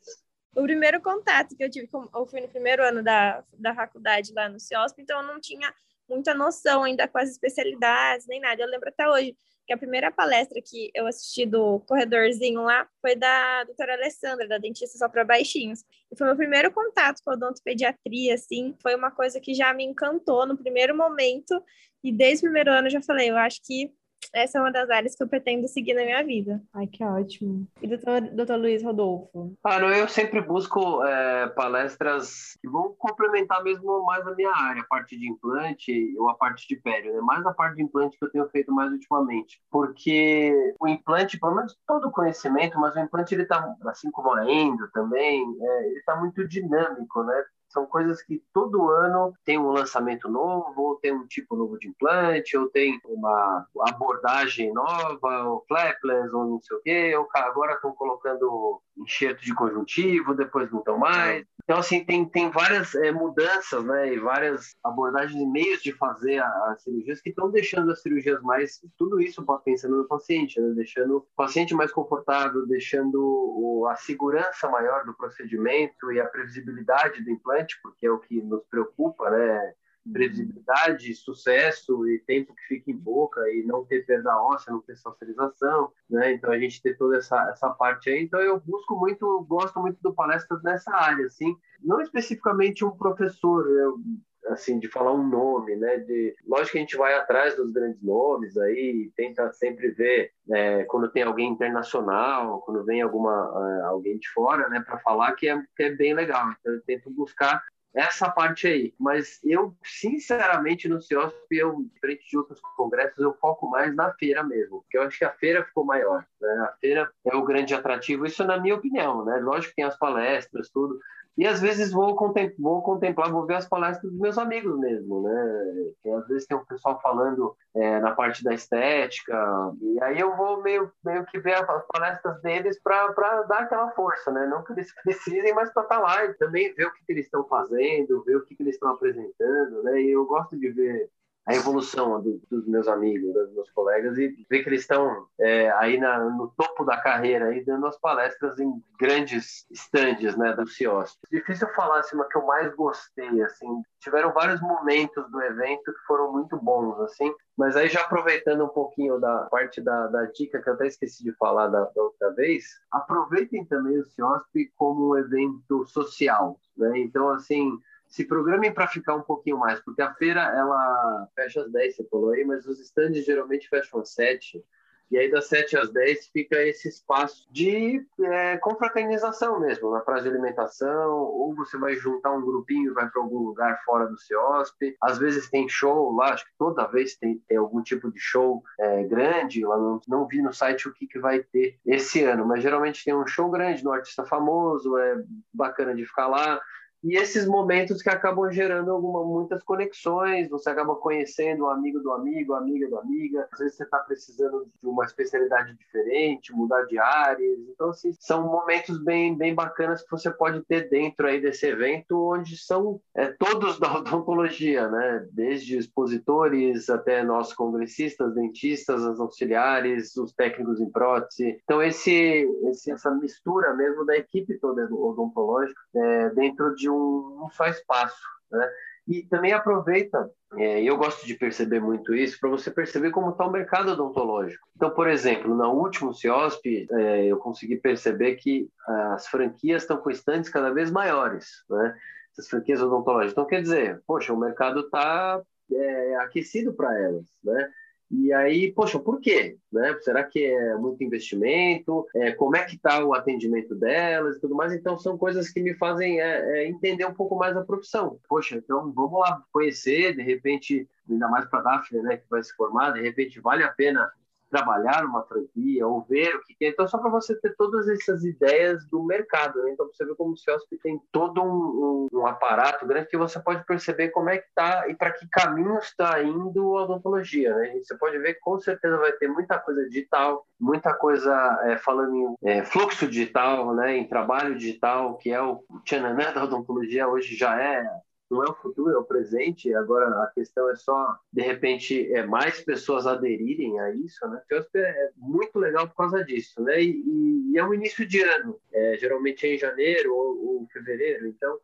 O primeiro contato que eu tive, eu fui no primeiro ano da, da faculdade lá no CIOSP, então eu não tinha muita noção ainda com as especialidades, nem nada. Eu lembro até hoje que a primeira palestra que eu assisti do corredorzinho lá foi da doutora Alessandra, da dentista só para baixinhos. E foi meu primeiro contato com a odontopediatria, assim, foi uma coisa que já me encantou no primeiro momento, e desde o primeiro ano eu já falei, eu acho que essa é uma das áreas que eu pretendo seguir na minha vida. Ai, que ótimo. E doutor, doutor Luiz Rodolfo? Ah, não, eu sempre busco é, palestras que vão complementar mesmo mais a minha área, a parte de implante ou a parte de pério, né? Mais a parte de implante que eu tenho feito mais ultimamente. Porque o implante, pelo menos todo o conhecimento, mas o implante, ele tá, assim como a endo também, é, ele tá muito dinâmico, né? São coisas que todo ano tem um lançamento novo, ou tem um tipo novo de implante, ou tem uma abordagem nova, ou flapless, ou não sei o quê. Ou agora estão colocando enxerto de conjuntivo, depois não estão mais. Então, assim, tem, tem várias é, mudanças, né, e várias abordagens e meios de fazer as cirurgias que estão deixando as cirurgias mais, tudo isso pensando no paciente, né, deixando o paciente mais confortável, deixando o, a segurança maior do procedimento e a previsibilidade do implante, porque é o que nos preocupa, né, previsibilidade, sucesso e tempo que fica em boca e não ter perda óssea, não ter socialização, né? Então a gente ter toda essa, essa parte aí. Então eu busco muito, gosto muito do palestras nessa área, assim, não especificamente um professor, eu, assim, de falar um nome, né? De, lógico que a gente vai atrás dos grandes nomes aí, tenta sempre ver é, quando tem alguém internacional, quando vem alguma é, alguém de fora, né, para falar que é, que é bem legal. Então eu tento buscar essa parte aí. Mas eu, sinceramente, no CIOSP, eu, diferente de outros congressos, eu foco mais na feira mesmo, porque eu acho que a feira ficou maior. Né? A feira é o grande atrativo, isso na minha opinião, né? Lógico que tem as palestras, tudo, E às vezes vou, contemplar, vou contemplar, vou ver as palestras dos meus amigos mesmo, né? Que às vezes tem um pessoal falando é, na parte da estética, e aí eu vou meio, meio que ver as palestras deles para dar aquela força, né? Não que eles precisem, mas para estar tá lá e também ver o que, que eles estão fazendo, ver o que, que eles estão apresentando, né? E eu gosto de ver a evolução do, dos meus amigos, dos meus colegas e ver que eles estão é, aí na, no topo da carreira, aí dando as palestras em grandes estandes, né, do CIOSP. Difícil falar assim, uma que eu mais gostei, assim, tiveram vários momentos do evento que foram muito bons, assim, mas aí já aproveitando um pouquinho da parte da, da dica que eu até esqueci de falar da, da outra vez, aproveitem também o CIOSP como um evento social, né, então assim se programem para ficar um pouquinho mais, porque a feira ela fecha às 10, você falou aí, mas os stands geralmente fecham às 7. E aí, das 7 às 10, fica esse espaço de é, confraternização mesmo, na praça de alimentação, ou você vai juntar um grupinho e vai para algum lugar fora do CEOSP. Às vezes tem show lá, acho que toda vez tem, tem algum tipo de show é, grande. Lá não, não vi no site o que, que vai ter esse ano, mas geralmente tem um show grande no artista famoso, é bacana de ficar lá. E esses momentos que acabam gerando alguma, muitas conexões, você acaba conhecendo o amigo do amigo, amiga do amiga. Às vezes você está precisando de uma especialidade diferente, mudar de áreas. Então, assim, são momentos bem, bem bacanas que você pode ter dentro aí desse evento, onde são é, todos da odontologia, né? Desde expositores até nós congressistas, dentistas, as auxiliares, os técnicos em prótese. Então, esse, esse essa mistura mesmo da equipe toda odontológica é, dentro de um, só espaço, né? E também aproveita, é, eu gosto de perceber muito isso, para você perceber como está o mercado odontológico. Então, por exemplo, no último CIOSP, é, eu consegui perceber que as franquias estão com estantes cada vez maiores, né? Essas franquias odontológicas. Então, quer dizer, poxa, o mercado está é, aquecido para elas, né? E aí, poxa, por quê? Né? Será que é muito investimento? É, como é que está o atendimento delas e tudo mais? Então, são coisas que me fazem é, é, entender um pouco mais a profissão. Poxa, então vamos lá conhecer, de repente, ainda mais para a Daphne, né, que vai se formar, de repente vale a pena trabalhar numa franquia ou ver o que é. Então, só para você ter todas essas ideias do mercado. Né? Então, você vê como o CIOSP tem todo um, um, um, aparato grande que você pode perceber como é que está e para que caminho está indo a odontologia. Né? Você pode ver que com certeza vai ter muita coisa digital, muita coisa é, falando em é, fluxo digital, né? em trabalho digital, que é o tchananã da odontologia hoje já é não é o futuro, é o presente. Agora a questão é só, de repente, é mais pessoas aderirem a isso, né? Então, é muito legal por causa disso, né? E, e é um início de ano, é, geralmente é em janeiro ou, ou fevereiro, então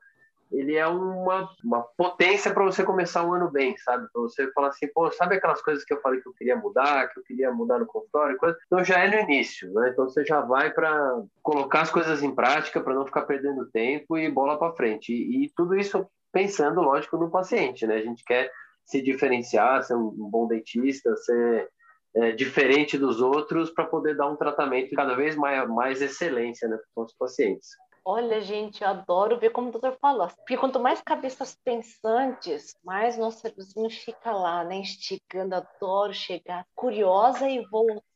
ele é uma, uma potência para você começar o ano bem, sabe? Para você falar assim, pô, sabe aquelas coisas que eu falei que eu queria mudar, que eu queria mudar no consultório, coisa? então já é no início, né? Então você já vai para colocar as coisas em prática para não ficar perdendo tempo e bola para frente. E, e, tudo isso pensando, lógico, no paciente, né? A gente quer se diferenciar, ser um bom dentista, ser é, diferente dos outros para poder dar um tratamento cada vez mais, mais excelência né, para os pacientes. Olha, gente, eu adoro ver como o doutor falou. Porque quanto mais cabeças pensantes, mais nosso cérebrozinho fica lá, né? Instigando, adoro chegar curiosa e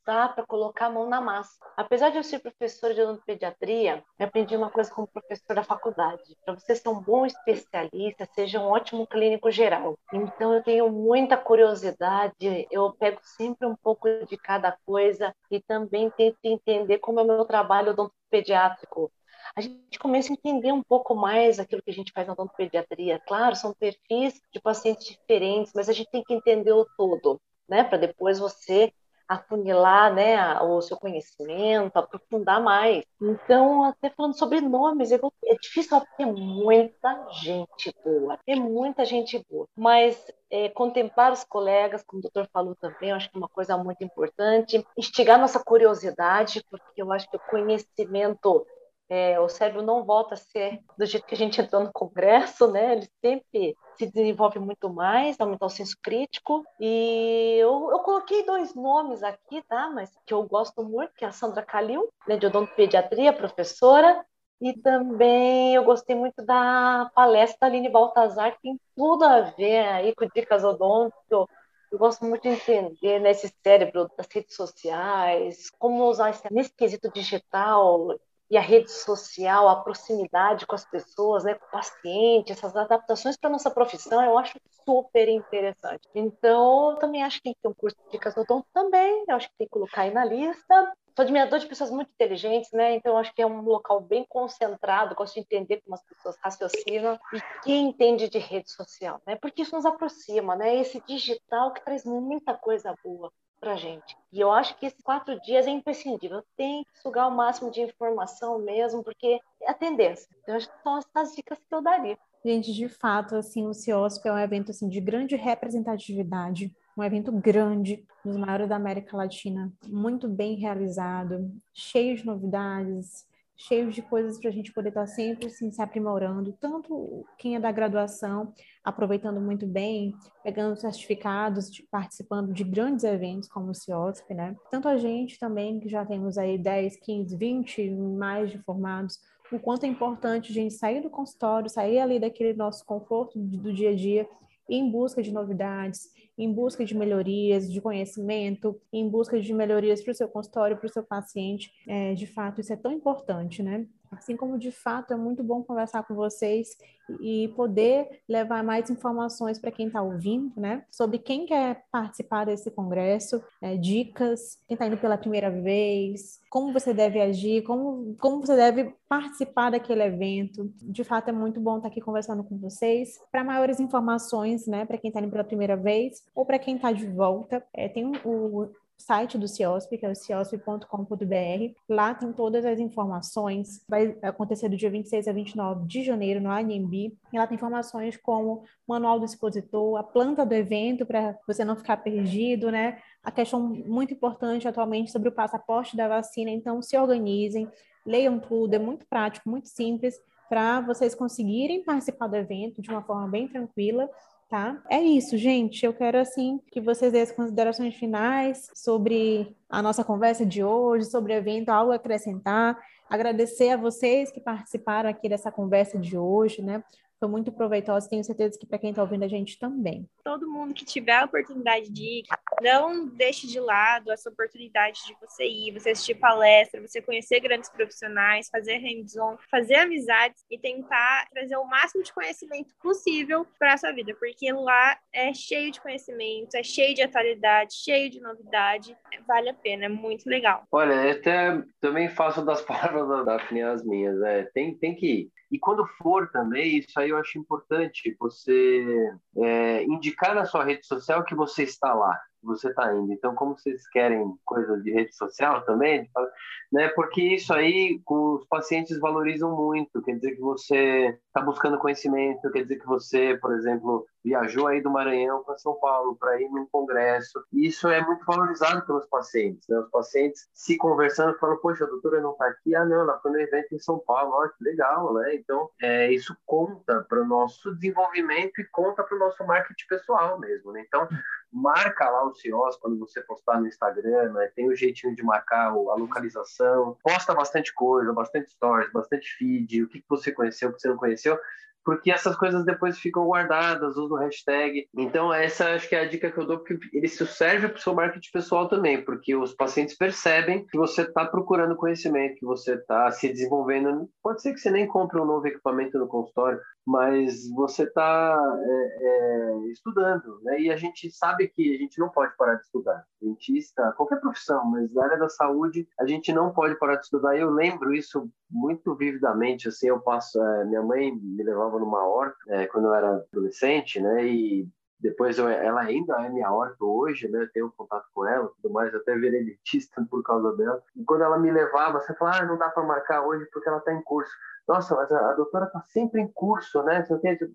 para colocar a mão na massa. Apesar de eu ser professora de odontopediatria, eu aprendi uma coisa como professor da faculdade. Para você ser um bom especialista, seja um ótimo clínico geral. Então, eu tenho muita curiosidade, eu pego sempre um pouco de cada coisa e também tento entender como é o meu trabalho odontopediátrico a gente começa a entender um pouco mais aquilo que a gente faz na odontopediatria. Claro, são perfis de pacientes diferentes, mas a gente tem que entender o todo, né? Para depois você afunilar né, o seu conhecimento, aprofundar mais. Então, até falando sobre nomes, é difícil ter muita gente boa, ter muita gente boa, mas é, contemplar os colegas, como o doutor falou também, eu acho que é uma coisa muito importante, instigar nossa curiosidade, porque eu acho que o conhecimento é, o cérebro não volta a ser do jeito que a gente entrou no congresso, né? Ele sempre se desenvolve muito mais, aumentar o senso crítico. E eu, eu coloquei dois nomes aqui, tá? Mas que eu gosto muito, que é a Sandra Calil, né, de odontopediatria, professora, e também eu gostei muito da palestra da Aline Baltazar, que tem tudo a ver aí com dicas odonto. Eu gosto muito de entender nesse né, cérebro das redes sociais, como usar esse, nesse quesito digital e a rede social, a proximidade com as pessoas, né, com o paciente, essas adaptações para nossa profissão, eu acho super interessante. Então, eu também acho que tem que ter um curso de dicas odonto também, eu acho que tem que colocar aí na lista. Sou admirador de pessoas muito inteligentes, né? Então, acho que é um local bem concentrado, gosto de entender como as pessoas raciocinam e quem entende de rede social, né? Porque isso nos aproxima, né? Esse digital que traz muita coisa boa para gente. E eu acho que esses quatro dias é imprescindível. Tem que sugar o máximo de informação mesmo, porque é a tendência. Então, acho que são essas dicas que eu daria. Gente, de fato, assim, o CIOSP é um evento assim, de grande representatividade, um evento grande, um dos maiores da América Latina, muito bem realizado, cheio de novidades, cheio de coisas para a gente poder estar tá sempre assim, se aprimorando, tanto quem é da graduação, aproveitando muito bem, pegando certificados, de, participando de grandes eventos como o CIOSP, né? Tanto a gente também, que já temos aí 10, 15, 20 mais de formados, o quanto é importante a gente sair do consultório, sair ali daquele nosso conforto do dia a dia em busca de novidades, em busca de melhorias, de conhecimento, em busca de melhorias para o seu consultório, para o seu paciente. É, de fato, isso é tão importante, né? Assim como de fato é muito bom conversar com vocês e poder levar mais informações para quem está ouvindo, né? Sobre quem quer participar desse congresso, é, dicas, quem está indo pela primeira vez, como você deve agir, como, como você deve participar daquele evento. De fato, é muito bom estar tá aqui conversando com vocês. Para maiores informações, né, para quem está indo pela primeira vez ou para quem está de volta, é, tem o, site do CIOSP, que é o ciosp.com.br. Lá tem todas as informações. Vai acontecer do dia 26 a 29 de janeiro no ANB. E lá tem informações como manual do expositor, a planta do evento, para você não ficar perdido, né? A questão muito importante atualmente sobre o passaporte da vacina. Então, se organizem, leiam tudo. É muito prático, muito simples para vocês conseguirem participar do evento de uma forma bem tranquila tá? É isso, gente. Eu quero, assim, que vocês deem as considerações finais sobre a nossa conversa de hoje, sobre o evento, algo a acrescentar. Agradecer a vocês que participaram aqui dessa conversa de hoje, né? Foi muito proveitosa. Tenho certeza que para quem está ouvindo a gente também. Todo mundo que tiver a oportunidade de ir, não deixe de lado essa oportunidade de você ir, você assistir palestra, você conhecer grandes profissionais, fazer hands-on, fazer amizades e tentar trazer o máximo de conhecimento possível para a sua vida, porque lá é cheio de conhecimento, é cheio de atualidade, cheio de novidade, vale a pena, é muito legal. Olha, até também faço das palavras da Daphne as minhas, é, tem, tem que ir. E quando for também, isso aí eu acho importante, você é, indicar na sua rede social que você está lá você está indo. Então, como vocês querem coisa de rede social também, né? Porque isso aí os pacientes valorizam muito. Quer dizer que você está buscando conhecimento, quer dizer que você, por exemplo, viajou aí do Maranhão para São Paulo para ir num congresso. Isso é muito valorizado pelos pacientes. Né? Os pacientes se conversando falam: poxa, a doutora não está aqui. Ah, não, ela foi no evento em São Paulo. Olha que legal, né? Então, é, isso conta para o nosso desenvolvimento e conta para o nosso marketing pessoal mesmo. Né? Então, marca lá o CIOS quando você postar no Instagram, né? tem o um jeitinho de marcar a localização, posta bastante coisa, bastante stories, bastante feed, o que você conheceu, o que você não conheceu, porque essas coisas depois ficam guardadas, usa o hashtag. Então, essa acho que é a dica que eu dou, porque ele serve para o seu marketing pessoal também, porque os pacientes percebem que você está procurando conhecimento, que você está se desenvolvendo. Pode ser que você nem compre um novo equipamento no consultório, mas você está é, é, estudando, né? E a gente sabe que a gente não pode parar de estudar. Dentista, qualquer profissão, mas na área da saúde, a gente não pode parar de estudar. Eu lembro isso muito vividamente, assim, eu passo... É, minha mãe me levava numa horta é, quando eu era adolescente, né? E depois eu, ela ainda é minha horta hoje, né? Eu tenho contato com ela, tudo mais, até virei por causa dela. E quando ela me levava, você fala, ah, não dá para marcar hoje porque ela está em curso nossa, mas a, a doutora está sempre em curso, né?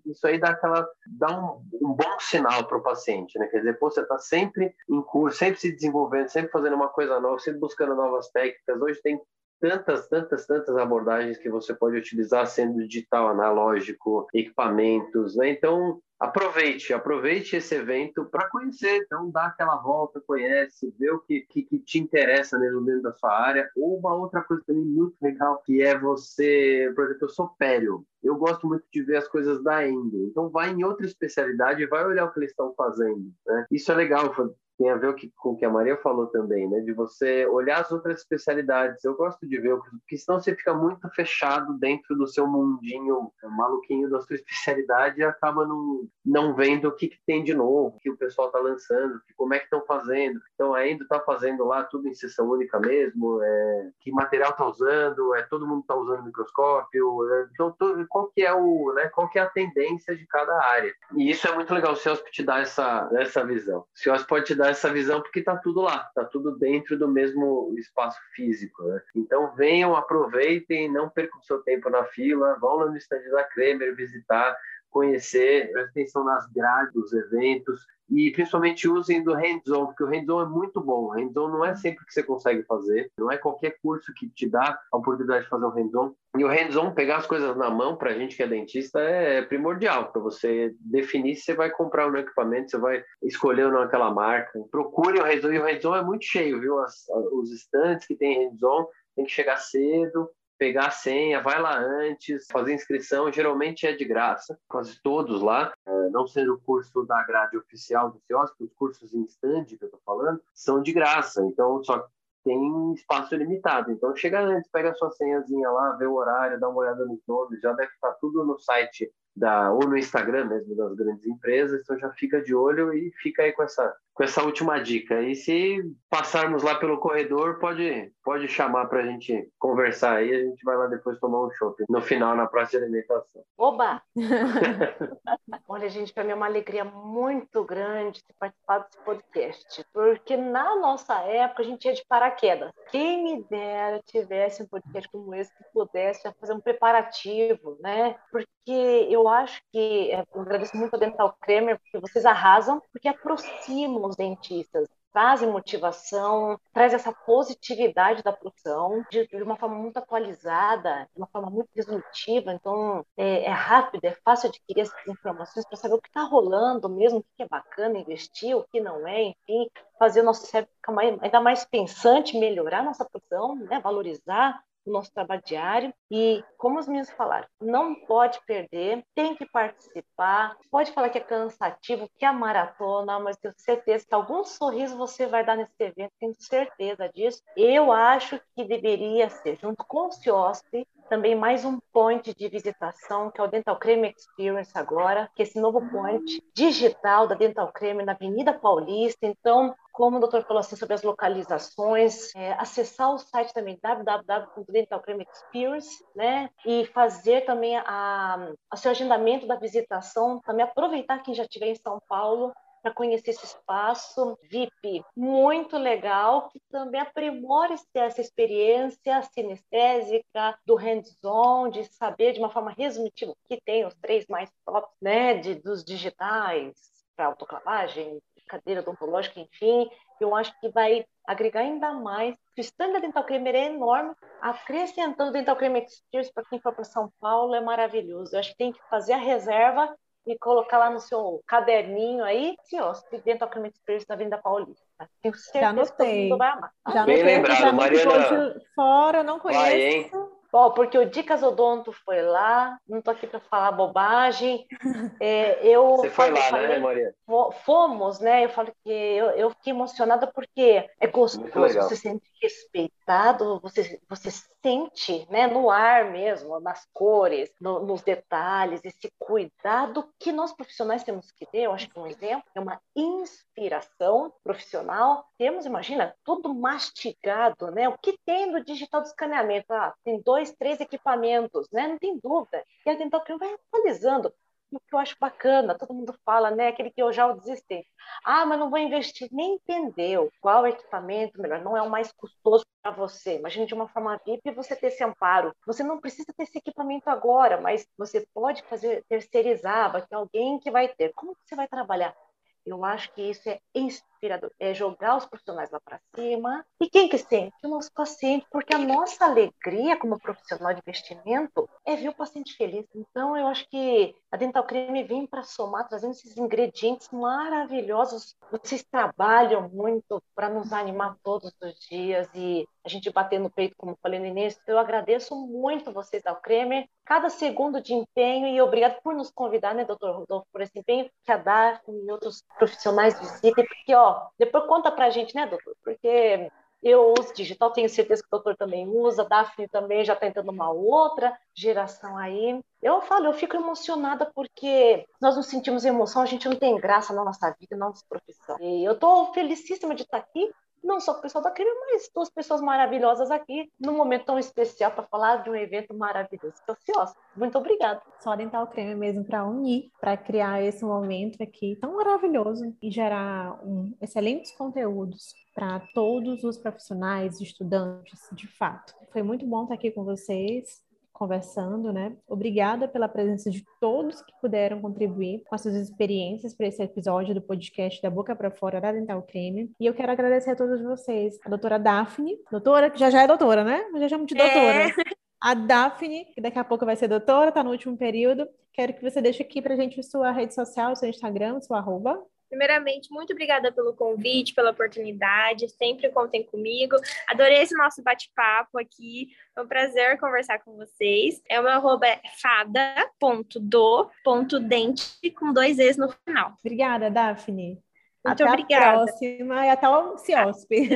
Isso aí dá aquela dá um, um bom sinal para o paciente, né? Quer dizer, pô, você está sempre em curso, sempre se desenvolvendo, sempre fazendo uma coisa nova, sempre buscando novas técnicas. Hoje tem tantas, tantas, tantas abordagens que você pode utilizar, sendo digital, analógico, equipamentos, né? Então, aproveite, aproveite esse evento para conhecer, então dá aquela volta, conhece, vê o que, que, que, te interessa mesmo dentro da sua área. Ou uma outra coisa também muito legal, que é você, por exemplo, eu sou pério, eu gosto muito de ver as coisas da Endo, então vai em outra especialidade e vai olhar o que eles estão fazendo, né? Isso é legal, tem a ver com o que a Maria falou também, né? De você olhar as outras especialidades. Eu gosto de ver, porque senão você fica muito fechado dentro do seu mundinho maluquinho da sua especialidade e acaba não, não vendo o que, que tem de novo, o que o pessoal está lançando, como é que estão fazendo. Então, ainda está fazendo lá tudo em sessão única mesmo, é, que material está usando, é todo mundo está usando microscópio. É, então, qual que é o, né? Qual que é a tendência de cada área? E isso é muito legal. O CEOSP te dá essa essa visão. O CEOSP pode te dar essa visão porque está tudo lá, está tudo dentro do mesmo espaço físico. Né? Então, venham, aproveitem, não percam seu tempo na fila, vão lá no stand da Kremer visitar, conhecer, preste atenção nas grades dos eventos e principalmente usem do hands-on, porque o hands-on é muito bom. O hands-on não é sempre que você consegue fazer, não é qualquer curso que te dá a oportunidade de fazer um hands-on. E o hands-on, pegar as coisas na mão, para a gente que é dentista, é primordial, para você definir se você vai comprar um equipamento, você vai escolher ou não aquela marca. Procure o hands-on, e o hands-on é muito cheio, viu? As, os estantes que tem hands-on, tem que chegar cedo, pegar a senha, vai lá antes, fazer inscrição, geralmente é de graça, quase todos lá, é, não sendo o curso da grade oficial do CIOSP, os cursos em stand que eu estou falando, são de graça, então só tem espaço limitado. Então chega antes, pega a sua senhazinha lá, vê o horário, dá uma olhada nos nomes, já deve estar tudo no site da ou no Instagram mesmo das grandes empresas, então já fica de olho e fica aí com essa com essa última dica. E se passarmos lá pelo corredor, pode pode chamar para a gente conversar aí, a gente vai lá depois tomar um shopping no final na praça de alimentação. Oba! Olha, gente, para mim é uma alegria muito grande ter participado desse podcast, porque na nossa época a gente ia de paraquedas. Quem me dera tivesse um podcast como esse que pudesse fazer um preparativo, né? Porque eu acho que é, eu agradeço muito a Dental Kramer, porque vocês arrasam, porque aproximam os dentistas trazem motivação, traz essa positividade da profissão de, de, uma forma muito atualizada, de uma forma muito resolutiva. Então, é, é rápido, é fácil adquirir essas informações para saber o que está rolando mesmo, o que é bacana investir, o que não é, enfim, fazer o nosso cérebro ficar mais, ainda mais pensante, melhorar a nossa profissão, né, valorizar nosso trabalho diário. E, como os meninos falaram, não pode perder, tem que participar. Pode falar que é cansativo, que é maratona, mas tenho certeza que algum sorriso você vai dar nesse evento, tenho certeza disso. Eu acho que deveria ser, junto com o CIOSP, também mais um point de visitação, que é o Dental Creme Experience agora, que é esse novo point digital da Dental Creme na Avenida Paulista. Então, como o doutor falou assim sobre as localizações, é, acessar o site também www.dentalcreme.experience, né, e fazer também a, a seu agendamento da visitação, também aproveitar quem já estiver em São Paulo para conhecer esse espaço VIP muito legal, que também aprimora essa experiência sinestésica do hands-on, de saber de uma forma resolutiva que tem os três mais tops, né, de, dos digitais para autoclavagem, cadeira odontológica, enfim, eu acho que vai agregar ainda mais. O stand da Dental Creamer é enorme, acrescentando Dental Creamer Experience para quem for para São Paulo é maravilhoso. Eu acho que tem que fazer a reserva e colocar lá no seu caderninho aí, se ó, Dental Creamer Experience na Vinda Paulista. Tenho certeza Já anotei. que todo mundo vai amar. Já Bem lembrado, Mariana. Fora, não conheço. Vai, hein? Bom, porque o Dicas Odonto foi lá, não estou aqui para falar bobagem. É, eu Você foi lá, falei, né, Maria? Fomos, né? Eu falo que eu, eu fiquei emocionada porque é gostoso, você se sente respeitado, você, você sente né, no ar mesmo, nas cores, no, nos detalhes, esse cuidado que nós profissionais temos que ter. Eu acho que um exemplo é uma inspiração profissional. Temos, imagina, tudo mastigado, né? O que tem no digital do escaneamento? Ah, tem dois, três equipamentos, né? Não tem dúvida. E a Cream vai atualizando o que eu acho bacana, todo mundo fala, né? Aquele que eu já desisti. Ah, mas não vou investir. Nem entendeu qual equipamento melhor, não é o mais custoso para você. Imagine de uma forma VIP você ter esse amparo. Você não precisa ter esse equipamento agora, mas você pode fazer terceirizar, vai ter alguém que vai ter. Como você vai trabalhar? Eu acho que isso é inspirador, é jogar os profissionais lá para cima. E quem que sente? O nosso paciente, porque a nossa alegria como profissional de investimento é ver o paciente feliz. Então, eu acho que a Dental Creme vem para somar, trazendo esses ingredientes maravilhosos. Vocês trabalham muito para nos animar todos os dias e a gente bater no peito, como falei no início. Eu agradeço muito vocês ao Creme, cada segundo de empenho e obrigado por nos convidar, né, doutor Rodolfo, por esse empenho que a DAR e outros profissionais visitem, porque, ó, depois conta pra gente, né, doutor? Porque eu uso digital, tenho certeza que o doutor também usa, Daphne também já está entrando uma outra geração aí. Eu falo, eu fico emocionada porque nós não sentimos emoção, a gente não tem graça na nossa vida, na nossa profissão. E eu estou felicíssima de estar aqui não só o pessoal da Crime, mas duas pessoas maravilhosas aqui, num momento tão especial para falar de um evento maravilhoso que é o CIOS. Muito obrigada. Só Dental Creme mesmo para unir, para criar esse momento aqui tão maravilhoso e gerar um, excelentes conteúdos para todos os profissionais, estudantes, de fato. Foi muito bom estar aqui com vocês conversando, né? Obrigada pela presença de todos que puderam contribuir com as suas experiências para esse episódio do podcast da Boca para Fora da Dental Creme. E eu quero agradecer a todos vocês, a doutora Daphne, doutora, que já já é doutora, né? Mas já chamo de doutora. É. A Daphne, que daqui a pouco vai ser doutora, está no último período. Quero que você deixe aqui para a gente sua rede social, seu Instagram, sua arroba. Primeiramente, muito obrigada pelo convite, pela oportunidade. Sempre contem comigo. Adorei esse nosso bate-papo aqui. Foi um prazer conversar com vocês. É o meu arroba é fada.do.dente com dois Es no final. Obrigada, Daphne. Muito até obrigada. a próxima e até o CIOSP.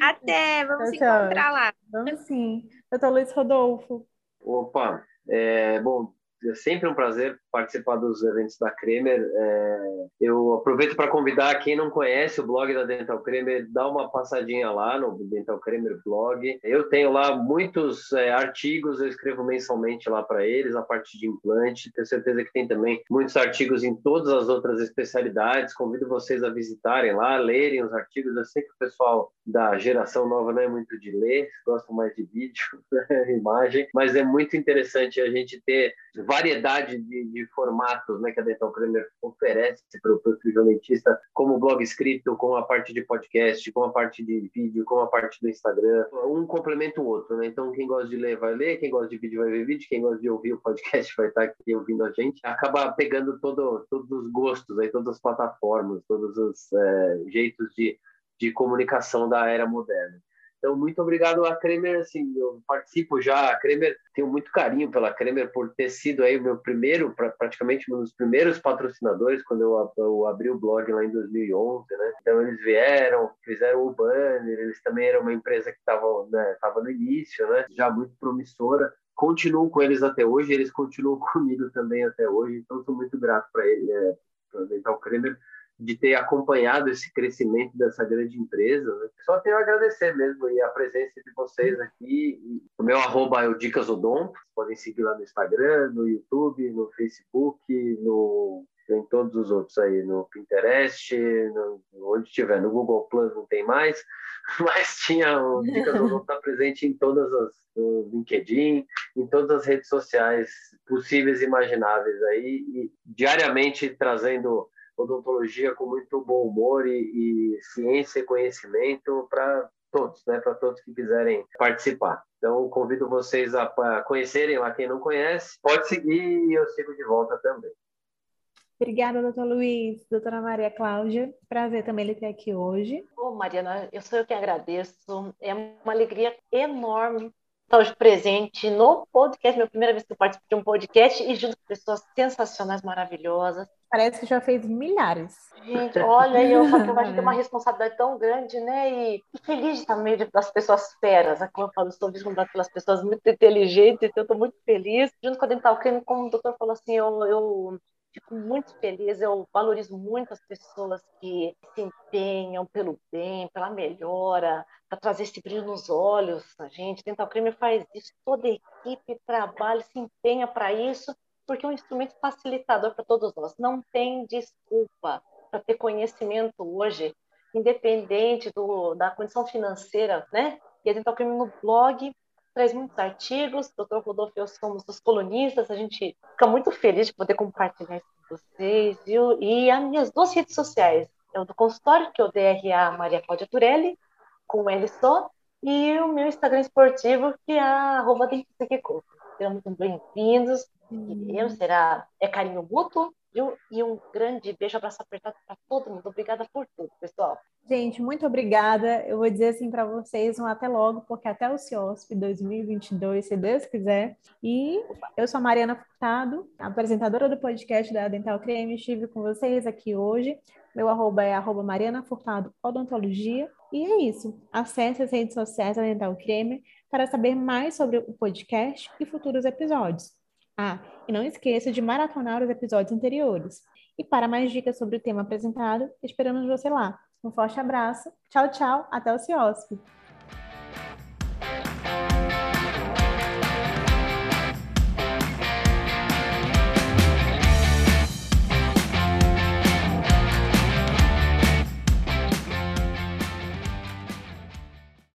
Até, até. vamos se encontrar lá. Vamos sim. Doutor Luiz Rodolfo. Opa, é, bom, é sempre um prazer participar dos eventos da Kremer. É, eu aproveito para convidar quem não conhece o blog da Dental Kremer, dá uma passadinha lá no Dental Kremer blog. Eu tenho lá muitos é, artigos, eu escrevo mensalmente lá para eles, a parte de implante. Tenho certeza que tem também muitos artigos em todas as outras especialidades. Convido vocês a visitarem lá, lerem os artigos. Eu sei que o pessoal da geração nova não é muito de ler, gosta mais de vídeo, imagem, mas é muito interessante a gente ter variedade de, de formatos né, que a Dental Kramer oferece para o dentista, como blog escrito, com a parte de podcast, com a parte de vídeo, com a parte do Instagram. Um complementa o outro, né? Então, quem gosta de ler vai ler, quem gosta de vídeo vai ver vídeo, quem gosta de ouvir o podcast vai estar aqui ouvindo a gente. Acaba pegando todo, todos os gostos, aí, todas as plataformas, todos os é, jeitos de, de comunicação da era moderna. Então, muito obrigado a Kremer, assim, eu participo já, a Kremer, tenho muito carinho pela Kremer por ter sido aí o meu primeiro, praticamente um dos primeiros patrocinadores quando eu, eu abri o blog lá em 2011, né? Então, eles vieram, fizeram o banner, eles também eram uma empresa que estava né, tava no início, né? Já muito promissora continuo com eles até hoje, eles continuam comigo também até hoje, então sou muito grato para ele, é, para Dental Kremer de ter acompanhado esse crescimento dessa grande empresa. Né? Só tenho a agradecer mesmo e a presença de vocês aqui. O meu arroba é o Dicas Odonto, podem seguir lá no Instagram, no YouTube, no Facebook, no em todos os outros aí, no Pinterest, no, onde tiver, no Google Plus não tem mais, mas tinha o Dicas Odonto está presente em todas as, no LinkedIn, em todas as redes sociais possíveis e imagináveis aí, e diariamente trazendo odontologia com muito bom humor e, e ciência e conhecimento para todos, né? Para todos que quiserem participar. Então, convido vocês a, a conhecerem lá quem não conhece. Pode seguir e eu sigo de volta também. Obrigada, doutor Luiz. Doutora Maria Cláudia, prazer também ele ter aqui hoje. Ô, Mariana, eu sou eu que agradeço. É uma alegria enorme hoje presente no podcast, minha primeira vez que eu participo de um podcast e junto com pessoas sensacionais, maravilhosas. Parece que já fez milhares. Gente, olha, eu falo que a gente tem uma responsabilidade tão grande, né? E, e feliz de estar no meio das pessoas feras. Né? Como eu falo, estou vislumbrada pelas pessoas muito inteligentes, então eu estou muito feliz. Junto com a Dental Creme, como o doutor falou assim, eu, eu fico muito feliz, eu valorizo muito as pessoas que se empenham pelo bem, pela melhora, para trazer esse brilho nos olhos a gente. Dental Creme faz isso, toda a equipe trabalha, se empenha para isso, porque é um instrumento facilitador para todos nós. Não tem desculpa para ter conhecimento hoje, independente do, da condição financeira, né? E a Dental Creme no blog traz muitos artigos. O Dr. Rodolfo e eu somos os colunistas. A gente fica muito feliz de poder compartilhar isso com vocês. Viu? E as minhas duas redes sociais é o do consultório, que é o DRA Maria Cláudia Turelli, com L só, e o meu Instagram esportivo, que é arroba Sejam muito bem-vindos. Hum. será, é carinho mútuo, Viu? E um grande beijo, abraço apertado para todo mundo. Obrigada por tudo, pessoal. Gente, muito obrigada. Eu vou dizer assim para vocês um até logo, porque até o CIOSP 2022, se Deus quiser. E eu sou a Mariana Furtado, apresentadora do podcast da Dental Creme. Estive com vocês aqui hoje. Meu arroba é arroba Mariana Furtado Odontologia. E é isso. Acesse as redes sociais da Dental Creme para saber mais sobre o podcast e futuros episódios. Ah, e não esqueça de maratonar os episódios anteriores. E para mais dicas sobre o tema apresentado, esperamos você lá. Um forte abraço. Tchau, tchau. Até o CIOSP.